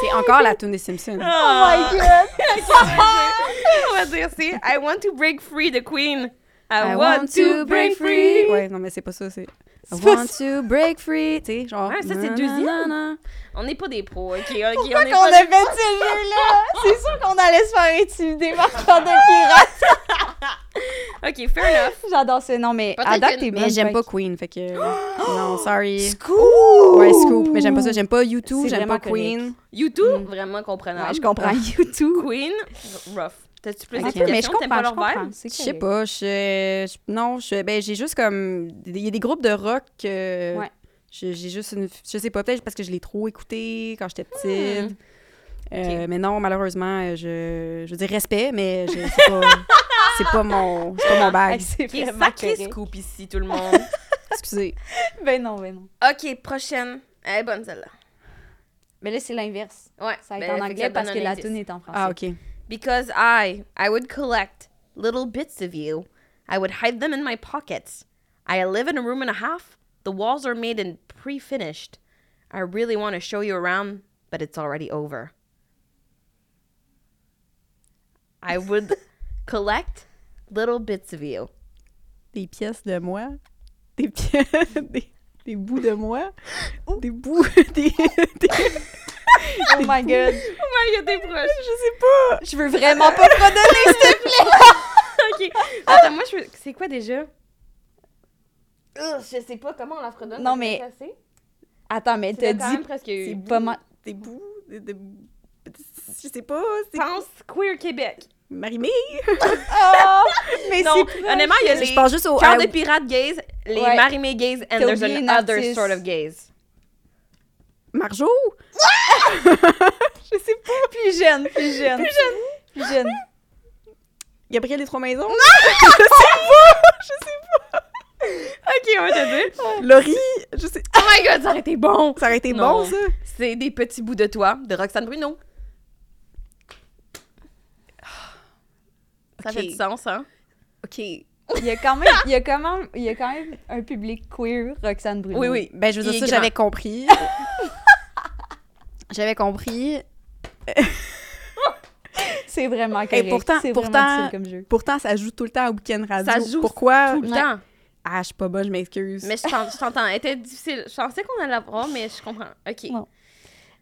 C'est encore la tune des Simpsons. Oh my god! (laughs) on va dire c'est I want to break free the queen. I, want, to break free. Ouais, non, mais c'est pas ça, c'est. (laughs) I want to break free. Tu sais, genre. Ouais, ça, c'est na, deuxième. na, na. On n'est pas des pros, ok? ok, Pourquoi on est qu'on pas a fait ce jeu-là? (laughs) C'est sûr qu'on allait se faire intimider par tant de pirates. (laughs) Ok, fair enough. J'adore ça. Non, mais à date, t'es. Mais j'aime pas Queen, fait que. (gasps) non, sorry. Scoop! Ouais, Scoop. Mais j'aime pas ça. J'aime pas U2, C'est j'aime pas Queen. YouTube, Mm. vraiment comprenable. Ouais, je comprends. YouTube. Queen, rough. T'as-tu plus Ok, d'explications? mais je comprends, pas je leur vibe? Je sais pas, je, je- non, je, ben j'ai juste comme, il y a des groupes de rock que Ouais. je- j'ai juste une, je sais pas, peut-être parce que je l'ai trop écouté quand j'étais petite. Hmm. Euh, Mais non, malheureusement, euh, je, je veux dire respect, mais je, c'est pas, (laughs) c'est pas mon, c'est pas mon bag. C'est vraiment sacré scoop ici, tout le monde? (laughs) Excusez. Ben non, ben non. ok, prochaine. Elle est bonne celle-là. Mais là, c'est l'inverse. Ouais. Ça va ben, être en fait que anglais parce que la tune est en français. Ah ok. Because I, I would collect little bits of you. I would hide them in my pockets. I live in a room and a half. The walls are made and pre-finished. I really want to show you around, but it's already over. I would (laughs) collect little bits of you. Des pièces de moi, des pièces, (laughs) des, des bouts de moi, des bouts, (laughs) des, des- Oh my god. Oh my god, t'es proche. je sais pas. Je veux vraiment pas te redonner, s'il te plaît. (laughs) ok. Attends, moi, je veux... C'est quoi déjà? Je sais pas comment on la fredonne. Non, mais-. Attends, mais t'as quand dit. C'est pas mal. Des bouts, des, des- je sais pas, Pense Queer Québec. Marimé. (laughs) Oh! Mais Non, honnêtement, il y a les Je pense juste au cœurs I- de pirates gays, les Ouais. marimés gays, and there's an other sort of gays. Marjo? Je sais pas. Plus jeune, plus jeune. Plus jeune. Plus jeune. Gabriel des Trois Maisons? (laughs) Ok, on va te dire. Laurie. Je sais. Oh my god, ça aurait été bon. Ça aurait été Non. bon, ça. C'est des petits bouts de toi de Roxane Bruno. Ça fait du sens, hein? OK. Il y a quand même, il y a quand même, il y a quand même un public queer, Roxane Bruno. Oui, oui. Ben, je veux dire, ça, j'avais compris. (laughs) j'avais compris. (laughs) C'est vraiment correct. pourtant- c'est pourtant- vraiment difficile comme jeu. Pourtant, ça joue tout le temps à Weekend Radio. Ça joue Pourquoi? Tout le Ouais. temps. Ah, je suis pas bonne, je m'excuse. Mais je t'en- je t'entends. Elle était difficile. Je pensais qu'on allait l'avoir, mais je comprends. Ok. Non.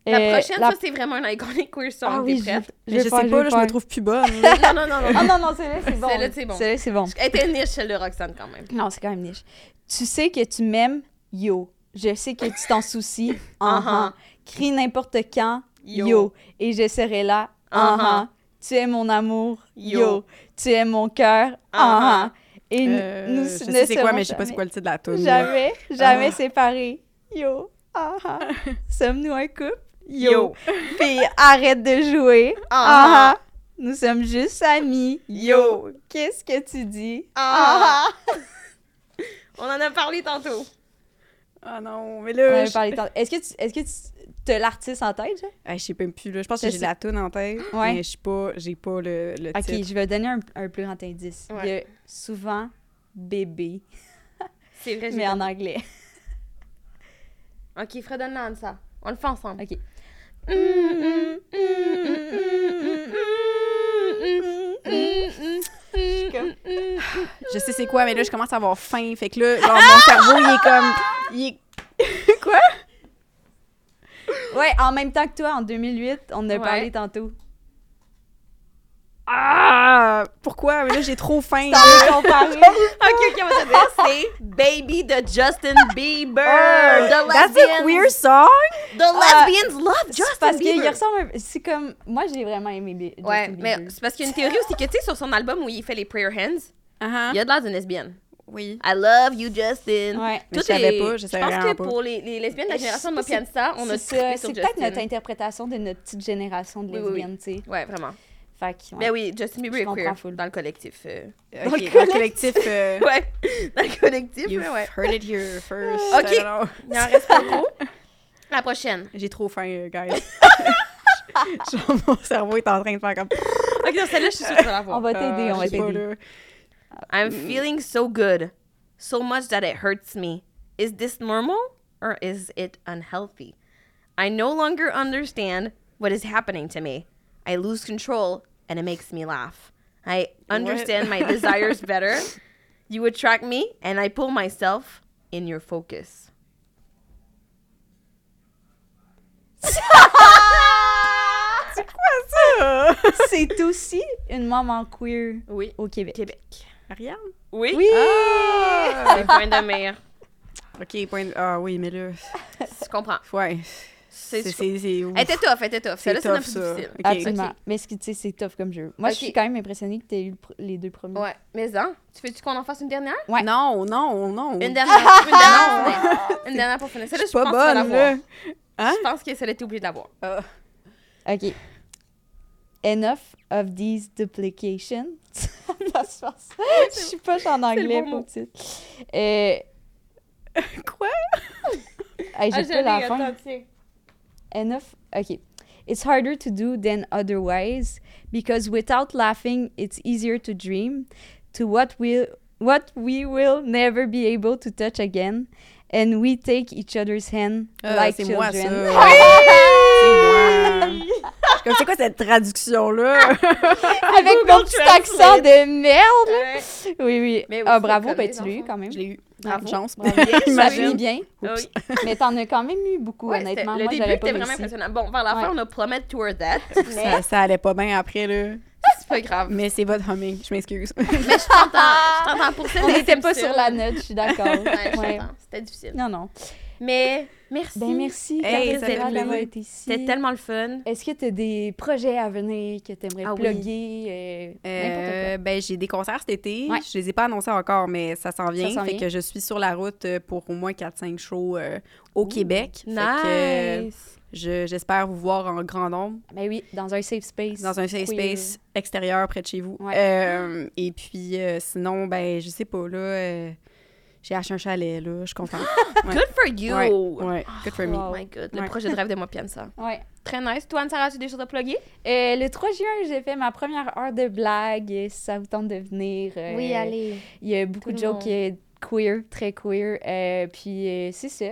La Euh, prochaine, la- ça, c'est vraiment un iconic queer song. Ah oui, T'es prête? je, je, sais pas, là, je me trouve plus bonne. non, non, non, non. (laughs) Ah non, non, celle-là, c'est bon. Celle-là, c'est bon. Celle-là, c'est bon. Elle était niche, celle de Roxane, quand même. Non, c'est quand même niche. Tu sais que tu m'aimes, yo. Je sais que tu t'en soucies, uh (laughs) Uh-huh. Crie n'importe quand, Yo. yo. Et je serai là, uh Uh-huh. Tu es mon amour, Yo. yo. Tu es mon cœur, Uh-huh. uh Et nous- Euh, nous je ne sais c'est quoi, mais je sais pas c'est jamais- quoi le titre de la tune. là. Jamais, jamais Ah. séparés. Yo. Ah ah. (laughs) Sommes-nous un couple? Yo. Yo. Puis arrête de jouer. Ah. Ah ah. Nous sommes juste amis. Yo. Qu'est-ce que tu dis? Ah. (laughs) On en a parlé tantôt. Ah non, mais On là, avait je... parlé tantôt. Est-ce que tu est-ce que tu as l'artiste en tête? Ah, je sais même plus. Là. Je pense que j'ai la tune en tête, Ouais. mais je sais pas, j'ai pas le, le Ok, titre. je vais donner un, un plus grand indice. Il y a souvent bébé, C'est vrai, (laughs) mais en anglais. Ok, Fred, donne ça. On le fait ensemble. Ok. Je sais c'est quoi, mais là, je commence à avoir faim. Fait que là, genre, mon cerveau, il est comme... Il est... (laughs) quoi? (laughs) Ouais, en même temps que toi, en 2008, on en a Ouais. parlé tantôt. Ah! Pourquoi? Mais là, j'ai trop faim. T'en comparé. (laughs) Ok, ok, on va te dire. C'est Baby de Justin Bieber. the That's lesbians, a queer song? The lesbians love Justin C'est parce qu'il Bieber. ressemble C'est comme... Moi, j'ai vraiment aimé Bi- Justin Ouais, Bieber. mais c'est parce qu'il y a une théorie aussi que, tu sais, sur son album où il fait les prayer hands, Uh-huh. il y a de l'air d'une lesbienne. Oui. I love you, Justin. Ouais. Mais je savais pas, je savais pense que pas. pour les, les lesbiennes de la Je génération de Mopianista, on a ça, C'est peut-être notre interprétation de notre petite génération de Oui, oui, oui. lesbiennes, tu sais. Ouais, vraiment. Fait que, ouais. Ben oui, Justin Bieber est queer full. dans le collectif. euh. Ok, dans le collectif... euh, (laughs) Ouais, dans le collectif, You've ouais. heard it here first. Ok. Il en reste pas gros. (laughs) La prochaine. J'ai trop faim, euh, guys. (laughs) Genre, mon cerveau est en train de faire comme... Ok, celle-là, je suis sûre que tu vas la On va t'aider, on va t'aider. Là. I'm feeling so good. So much that it hurts me. Is this normal or is it unhealthy? I no longer understand what is happening to me. I lose control and it makes me laugh. I understand my (laughs) desires better. You attract me and I pull myself in your focus. (laughs) (laughs) C'est aussi une maman queer Oui. au Québec. Québec. Ariane? Oui. Oui! Ah! (laughs) C'est point de mire. OK, point de... Ah oui, mais là... Tu comprends. Ouais. C'est C'est... c'est, c'est- Elle était tough, elle était tough. C'est Celle-là, c'est un peu plus difficile. Ok. Absolument. Mais ce que tu sais, c'est tough comme jeu. Moi, je Ok. suis quand même impressionnée que tu aies eu le pr- les deux premiers. Ouais, mais non. Tu veux-tu qu'on en fasse une dernière? Ouais. Non, non, non. Une dernière. Une dernière. pour finir. Une dernière pour finir. Je Celle-là, je pas pense que tu vas bonne, l'avoir. Hein? Je pense que celle-là, t'es obligée de l'avoir. OK. Enough of these duplications. (laughs) Ça se passe. Je suis pas en anglais bon pour titre. Euh, (laughs) Quoi? hey, j'ai Ah, la fin. Enough. Okay. It's harder to do than otherwise because without laughing, it's easier to dream to what we what we will never be able to touch again, and we take each other's hand Ah, like c'est children. moi, ça. (laughs) C'est moi. Comme, c'est quoi cette traduction-là? (laughs) Avec mon petit accent de merde. Ouais. Oui, oui. Mais ah, bravo, ben tu l'as eu quand même. Je l'ai eu. Bravo. Chance. Bravo. Ça (laughs) J'imagine. finit bien. Ah oui. Mais t'en as quand même eu beaucoup, Ouais, honnêtement. c'était- Moi, le j'aurais début pas était vraiment impressionnant. Bon, vers la fin, Ouais. on a plummet toward that. Ça, Mais ça allait pas bien après, là. Pas grave. Mais c'est votre humming. Je m'excuse. Mais je (laughs) t'entends. Je t'entends pour ça. On n'était pas sur la note, je suis d'accord. Ouais. C'était difficile. Non, non. Mais merci. Ben merci, Hey, ça d'avoir été ici. C'était tellement le fun. Est-ce que tu as des projets à venir que tu aimerais Ah oui. plugger? euh, n'importe Euh, ben, j'ai des concerts cet été. Ouais. Je les ai pas annoncés encore, mais ça s'en vient. s'en fait vient. que je suis sur la route euh, pour au moins 4-5 shows euh, au Ouh, Québec. Fait que, euh, Je- j'espère vous voir en grand nombre. Ben oui, dans un safe space. dans un safe space extérieur près de chez vous. Ouais. Euh, et puis, euh, sinon, ben, je sais pas, là, euh, j'ai acheté un chalet, là, je suis contente. (laughs) Ouais. Good for you. Ouais, ouais, good for me. Oh my god, le projet de rêve de moi, Piansa. Ouais. Très nice. Toi, Anne-Sarah, as-tu des choses à plugger? Euh, le 3 juin, j'ai fait ma première heure de blague. Si ça vous tente de venir. euh, allez. Il y a beaucoup Tout de jokes queer, très queer. euh, puis euh, c'est ça.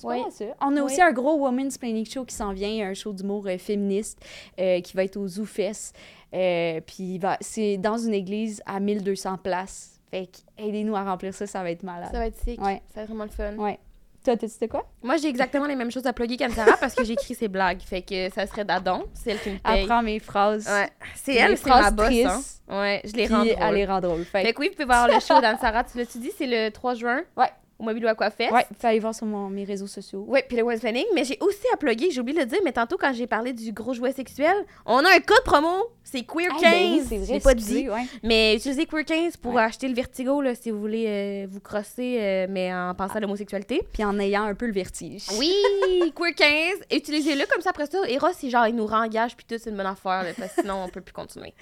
C'est Oui. pas mal ça. On a Oui. aussi un gros Women's Planning Show qui s'en vient, un show d'humour euh, féministe euh, qui va être au ZooFest. Euh, puis c'est dans une église à 1200 places. Fait que aidez-nous à remplir ça, ça va être malade. Ça va être sick. Ouais. Ça va être vraiment le fun. Ouais. Toi, t'as dit de quoi? Moi, j'ai exactement les mêmes choses à plugger qu'Anne-Sarah (laughs) parce que j'ai écrit ses blagues. Fait que ça serait Dadon. C'est elle qui me paye. Apprends mes phrases. Ouais. C'est elle, c'est ma boss. Hein. Ouais, je les rends elle drôles. les rend drôles. Fait, Fait que oui, vous pouvez voir le show d'Anne-Sarah. Tu l'as-tu dit? C'est le 3 juin? Ouais. Au Mobile Aquafest. ouais, faut aller voir sur mon- mes réseaux sociaux. Ouais, puis le West Planning. Mais j'ai aussi à plugger, j'ai oublié de le dire, mais tantôt quand j'ai parlé du gros jouet sexuel, on a un code promo. C'est Queer 15. Ah, ben oui, l'ai pas dit. ouais. Mais utilisez Queer 15 pour Ouais. acheter le vertigo là, si vous voulez euh, vous crosser, euh, mais en pensant à l'homosexualité. Puis en ayant un peu le vertige. Oui, (laughs) Queer 15. Utilisez-le comme ça après ça. Eros, c'est genre, il nous rengage, puis tout, c'est une bonne affaire, là, parce que sinon, on peut plus continuer.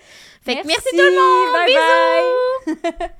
Fait que merci, tout le monde. Bye Bisous! bye. (laughs)